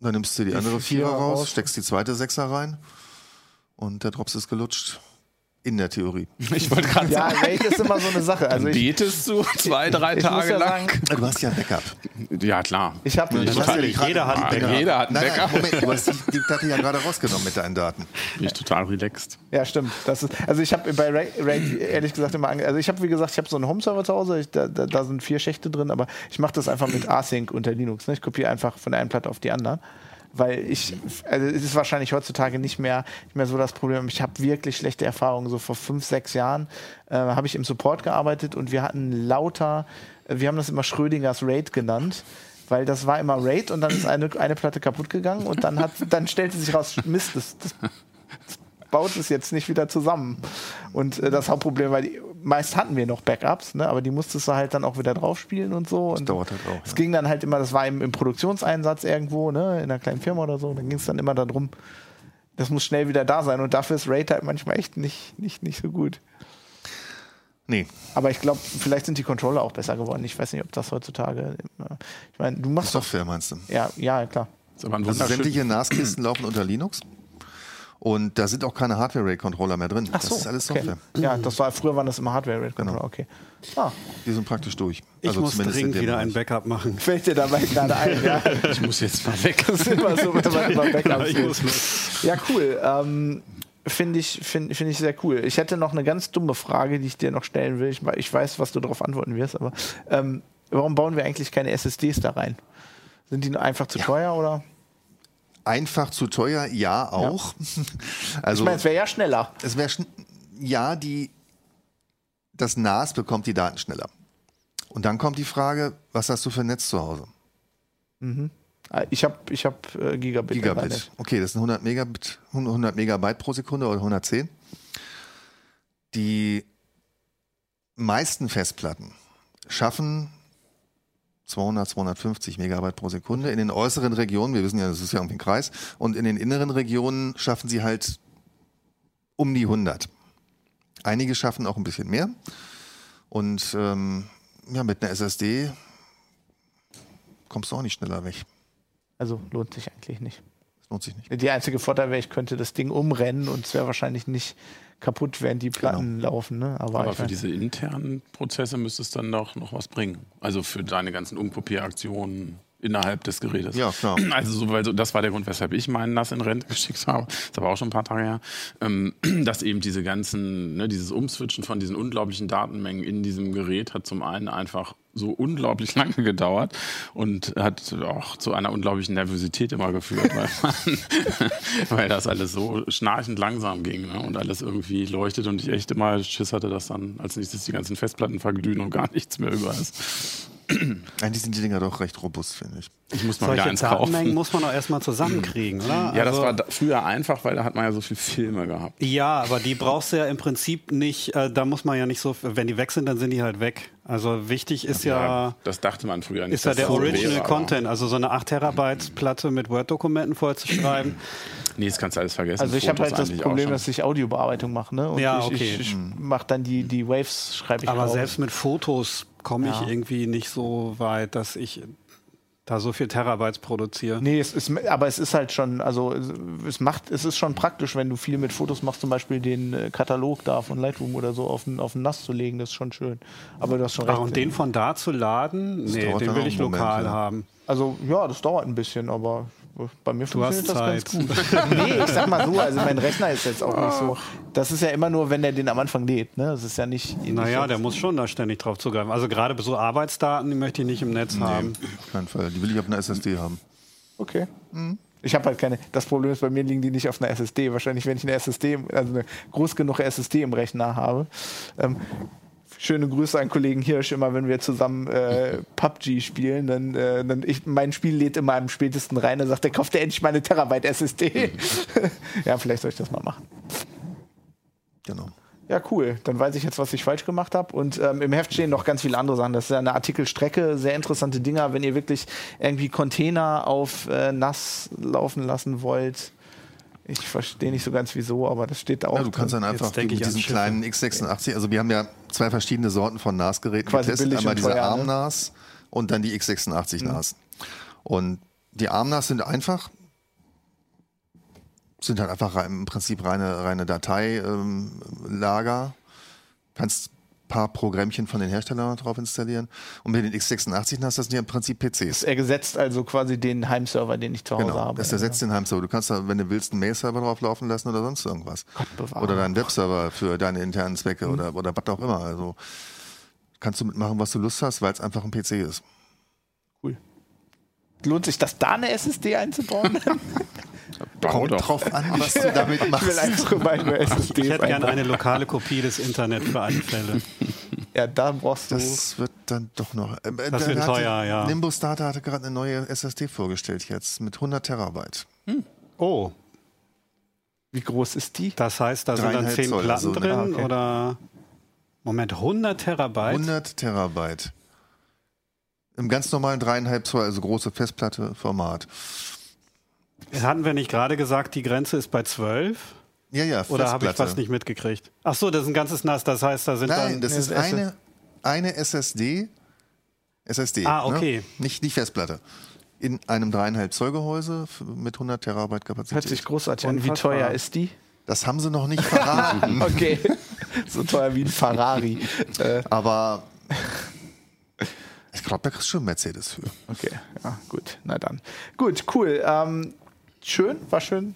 Dann nimmst du die, Die andere Vierer Vierer raus, raus. steckst die zweite Sechser rein und der Drops ist gelutscht. In der Theorie. (laughs) Ich wollte gerade Ja, sagen, RAID ist immer so eine Sache. Also ich, betest du zwei, drei ich muss Tage ja lang? sagen, Du hast ja ein Backup. Ja, klar. ich habe ja nicht. Jeder hat ein Backup. Jeder hat ein Nein, nein, Backup. Moment, du hast die, Platte ja gerade rausgenommen mit deinen Daten. Bin ich total relaxed. Ja, stimmt. Das ist, also ich habe bei Raid, Raid ehrlich gesagt immer, ange also ich habe wie gesagt, ich habe so einen Home-Server zu Hause, ich, da, da, da sind vier Schächte drin, aber ich mache das einfach mit Async unter Linux. Ne? Ich kopiere einfach von der einen Platte auf die andere. Weil ich, also es ist wahrscheinlich heutzutage nicht mehr, nicht mehr so das Problem. Ich habe wirklich schlechte Erfahrungen. So vor fünf, sechs Jahren äh, habe ich im Support gearbeitet und wir hatten lauter, äh, wir haben das immer Schrödingers Raid genannt. Weil das war immer Raid und dann ist eine, eine Platte kaputt gegangen und dann hat, dann stellte sich raus, Mist, das, das baut es jetzt nicht wieder zusammen. Und äh, das Hauptproblem, weil die, meist hatten wir noch Backups, ne, aber die musstest du halt dann auch wieder drauf spielen und so. Und dauert halt auch, Es ja. ging dann halt immer, das war im, im Produktionseinsatz irgendwo, ne, in einer kleinen Firma oder so. Dann ging es dann immer darum, das muss schnell wieder da sein. Und dafür ist RAID halt manchmal echt nicht, nicht, nicht so gut. Nee, Aber ich glaube, vielleicht sind die Controller auch besser geworden. Ich weiß nicht, ob das heutzutage. äh, Ich meine, du machst doch. Software meinst du? Ja, ja, klar. Das Also sämtliche NAS-Kisten laufen unter Linux. Und da sind auch keine Hardware-Rate-Controller mehr drin. Ach so, das ist alles okay. Software. Ja, das war früher waren das immer Hardware-Controller. Genau. Okay. Ah, Die sind praktisch durch. Ich Also muss dringend wieder ein Bereich. Backup machen. (laughs) fällt dir dabei gerade ein, ja. (laughs) Ich muss jetzt mal weg. (laughs) Das ist immer so, wenn man über Backups los. Ja, cool. Ähm, Finde ich, find, find ich sehr cool. Ich hätte noch eine ganz dumme Frage, die ich dir noch stellen will. Ich, ich weiß, was du darauf antworten wirst, aber ähm, warum bauen wir eigentlich keine SSDs da rein? Sind die einfach zu teuer oder? Einfach zu teuer, ja auch. (laughs) Also Ich meine, es wäre ja schneller. es wäre schn- ja die das NAS bekommt die Daten schneller. Und dann kommt die Frage, was hast du für ein Netz zu Hause? Äh, Ich habe ich hab, äh, Gigabit. Gigabit. Okay, das sind 100 Megabit, 100 Megabyte pro Sekunde oder 110. Die meisten Festplatten schaffen 200, 250 Megabyte pro Sekunde. In den äußeren Regionen, wir wissen ja, das ist ja irgendwie ein Kreis, und in den inneren Regionen schaffen sie halt um die 100. Einige schaffen auch ein bisschen mehr. Und ähm, ja, mit einer SSD kommst du auch nicht schneller weg. Also lohnt sich eigentlich nicht. Das lohnt sich nicht. Die einzige Vorteil wäre, ich könnte das Ding umrennen und es wäre wahrscheinlich nicht kaputt, während die Platten laufen. Ne? Aber, Aber für diese internen Prozesse müsste es dann doch noch was bringen. Also für deine ganzen Umkopieraktionen. Innerhalb des Gerätes. Ja, klar. Also so, weil so, das war der Grund, weshalb ich meinen NAS in Rente (laughs) geschickt habe. Das ist aber auch schon ein paar Tage her. Ähm, (clears throat) dass eben diese ganzen, ne, dieses Umswitchen von diesen unglaublichen Datenmengen in diesem Gerät hat zum einen einfach so unglaublich (laughs) lange gedauert und hat auch zu einer unglaublichen Nervosität immer geführt, weil, man, (laughs) weil das alles so schnarchend langsam ging ne, und alles irgendwie leuchtet und ich echt immer Schiss hatte, dass dann als nächstes die ganzen Festplatten verglühen und gar nichts mehr über ist. (clears throat) Eigentlich sind die Dinger doch recht robust, finde ich. Ich muss mal wieder Solche eins Datenmengen kaufen. muss man auch erstmal zusammenkriegen, oder? Ja, das Also- war da früher einfach, weil da hat man ja so viel Filme gehabt. Ja, aber die brauchst du ja im Prinzip nicht, äh, da muss man ja nicht so, wenn die weg sind, dann sind die halt weg. Also wichtig ist ja, das dachte man früher nicht. ist ja der das Original wäre, Content, also so eine 8 Terabyte Platte mit Word-Dokumenten vollzuschreiben. Nee, das kannst du alles vergessen. Also ich habe halt das Problem, dass ich Audiobearbeitung mache, ne? Und Ja, ich, okay. ich, ich mache dann die, die Waves, schreibe ich Aber raus. selbst mit Fotos komme ich Ja. irgendwie nicht so weit, dass ich da so viel Terabytes produziere. Nee, es ist, aber es ist halt schon, also es macht, es ist schon praktisch, wenn du viel mit Fotos machst, zum Beispiel den äh, Katalog da von Lightroom oder so auf den, auf den NAS zu legen, das ist schon schön. Aber du hast schon Ah, recht. und den von da zu laden, nee, den will ich Moment, lokal ja. haben. Also ja, das dauert ein bisschen, aber bei mir Du hast funktioniert das Zeit. ganz gut. (laughs) nee, ich sag mal so, also mein Rechner ist jetzt auch nicht so. Das ist ja immer nur, wenn der den am Anfang lädt, ne? Das ist ja nicht. Naja, der muss schon da ständig drauf zugreifen. Also gerade so Arbeitsdaten, die möchte ich nicht im Netz haben. Auf keinen Fall. Die will ich auf einer SSD haben. Okay. Ich habe halt keine. Das Problem ist, bei mir liegen die nicht auf einer SSD. Wahrscheinlich, wenn ich eine SSD, also eine groß genug SSD im Rechner habe. Ähm, schöne Grüße an Kollegen Hirsch. Immer wenn wir zusammen äh, PUBG spielen, dann, äh, dann ich, mein Spiel lädt immer am spätesten rein. Dann sagt er, kauft er endlich mal eine Terabyte SSD. (laughs) ja, vielleicht soll ich das mal machen. Genau. Ja, cool. Dann weiß ich jetzt, was ich falsch gemacht habe. Und ähm, im Heft stehen noch ganz viele andere Sachen. Das ist ja eine Artikelstrecke, sehr interessante Dinger. Wenn ihr wirklich irgendwie Container auf äh, nass laufen lassen wollt. Ich verstehe nicht so ganz wieso, aber das steht da auch. Ja, du kannst drin. dann einfach mit diesen Schiffe. kleinen x86, also wir haben ja zwei verschiedene Sorten von NAS-Geräten Quasi getestet. billig Einmal diese teuer, ne? ARM-NAS und dann die x86 NAS. Und die ARM-NAS sind einfach, sind halt einfach im Prinzip reine, reine Dateilager. Kannst ein paar Programmchen von den Herstellern drauf installieren. Und mit den x86 NAS, das sind ja im Prinzip PCs. Er gesetzt also quasi den Heimserver, den ich zu Hause Genau, habe. das ersetzt den Heimserver. Du kannst da, wenn du willst, einen Mail-Server drauf laufen lassen oder sonst irgendwas. Oder deinen Webserver für deine internen Zwecke oder, oder was auch immer. Also kannst du mitmachen, was du Lust hast, weil es einfach ein PC ist. Cool. Lohnt sich das, da eine SSD einzubauen? (laughs) Kommt doch. drauf an, was du damit ich will machst. einfach immer eine (laughs) SSD Ich hätte gerne eine lokale Kopie des Internet für alle Fälle. Ja, da brauchst du. Das wird dann doch noch. Äh, Das da wird hatte- teuer, ja. Nimbus Data hatte gerade eine neue SSD vorgestellt jetzt mit 100 Terabyte. Oh, wie groß ist die? das heißt, da sind dann Dreieinhalb 10 Zoll, Platten also, drin ah, okay. oder Moment, 100 Terabyte? 100 Terabyte. Im ganz normalen dreieinhalb Zoll, also große Festplatte Format. Hatten wir nicht gerade gesagt, die Grenze ist bei 12? Ja, ja, Oder habe ich was nicht mitgekriegt? Ach so, das ist ein ganzes NAS, das heißt, da sind Nein, dann... das ist eine eine, SSD. SSD. Ah, okay. Ne? Nicht die Festplatte. In einem dreieinhalb Zoll Gehäuse mit 100 Terabyte Kapazität. Hört sich großartig an. Wie teuer ist die? Das haben sie noch nicht verraten. (laughs) Okay. so teuer wie ein Ferrari. (laughs) Aber ich glaube, da kriegst du schon Mercedes für. okay, ja, gut. Na dann. Gut, cool. Ähm, schön, war schön,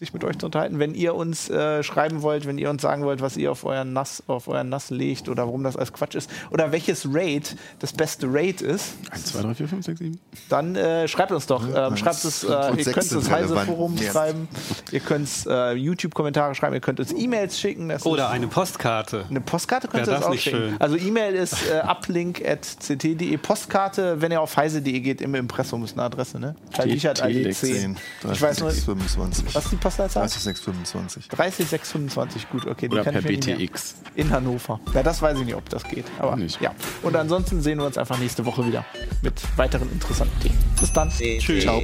sich mit euch zu unterhalten. Wenn ihr uns äh, schreiben wollt, wenn ihr uns sagen wollt, was ihr auf euren NAS, auf euren NAS legt oder warum das alles Quatsch ist oder welches Raid das beste Raid ist, 1, 2, 3, 4, 5, 6, 7. dann äh, schreibt uns doch. Ähm, schreibt es, äh, ihr könnt es relevant. Heise-Forum Ja. schreiben, ihr könnt äh, YouTube-Kommentare schreiben, ihr könnt uns E-Mails schicken. Das Oder ist eine Postkarte. eine Postkarte könnt ihr uns das auch nicht schicken. schön? Also E-Mail ist äh, uplink.ct.de. Postkarte, wenn ihr auf heise.de geht, im Impressum ist eine Adresse, ne? Karl Wiechert Allee Telex 10. 10, Ich weiß nur, 25. was ist die Postleitzahl? 30625. 30625, gut, okay. Oder per. BTX. In Hannover. Ja, das weiß ich nicht, ob das geht. Aber Nicht. ja. Und ansonsten sehen wir uns einfach nächste Woche wieder mit weiteren interessanten Themen. Bis dann. Tschüss. Ciao.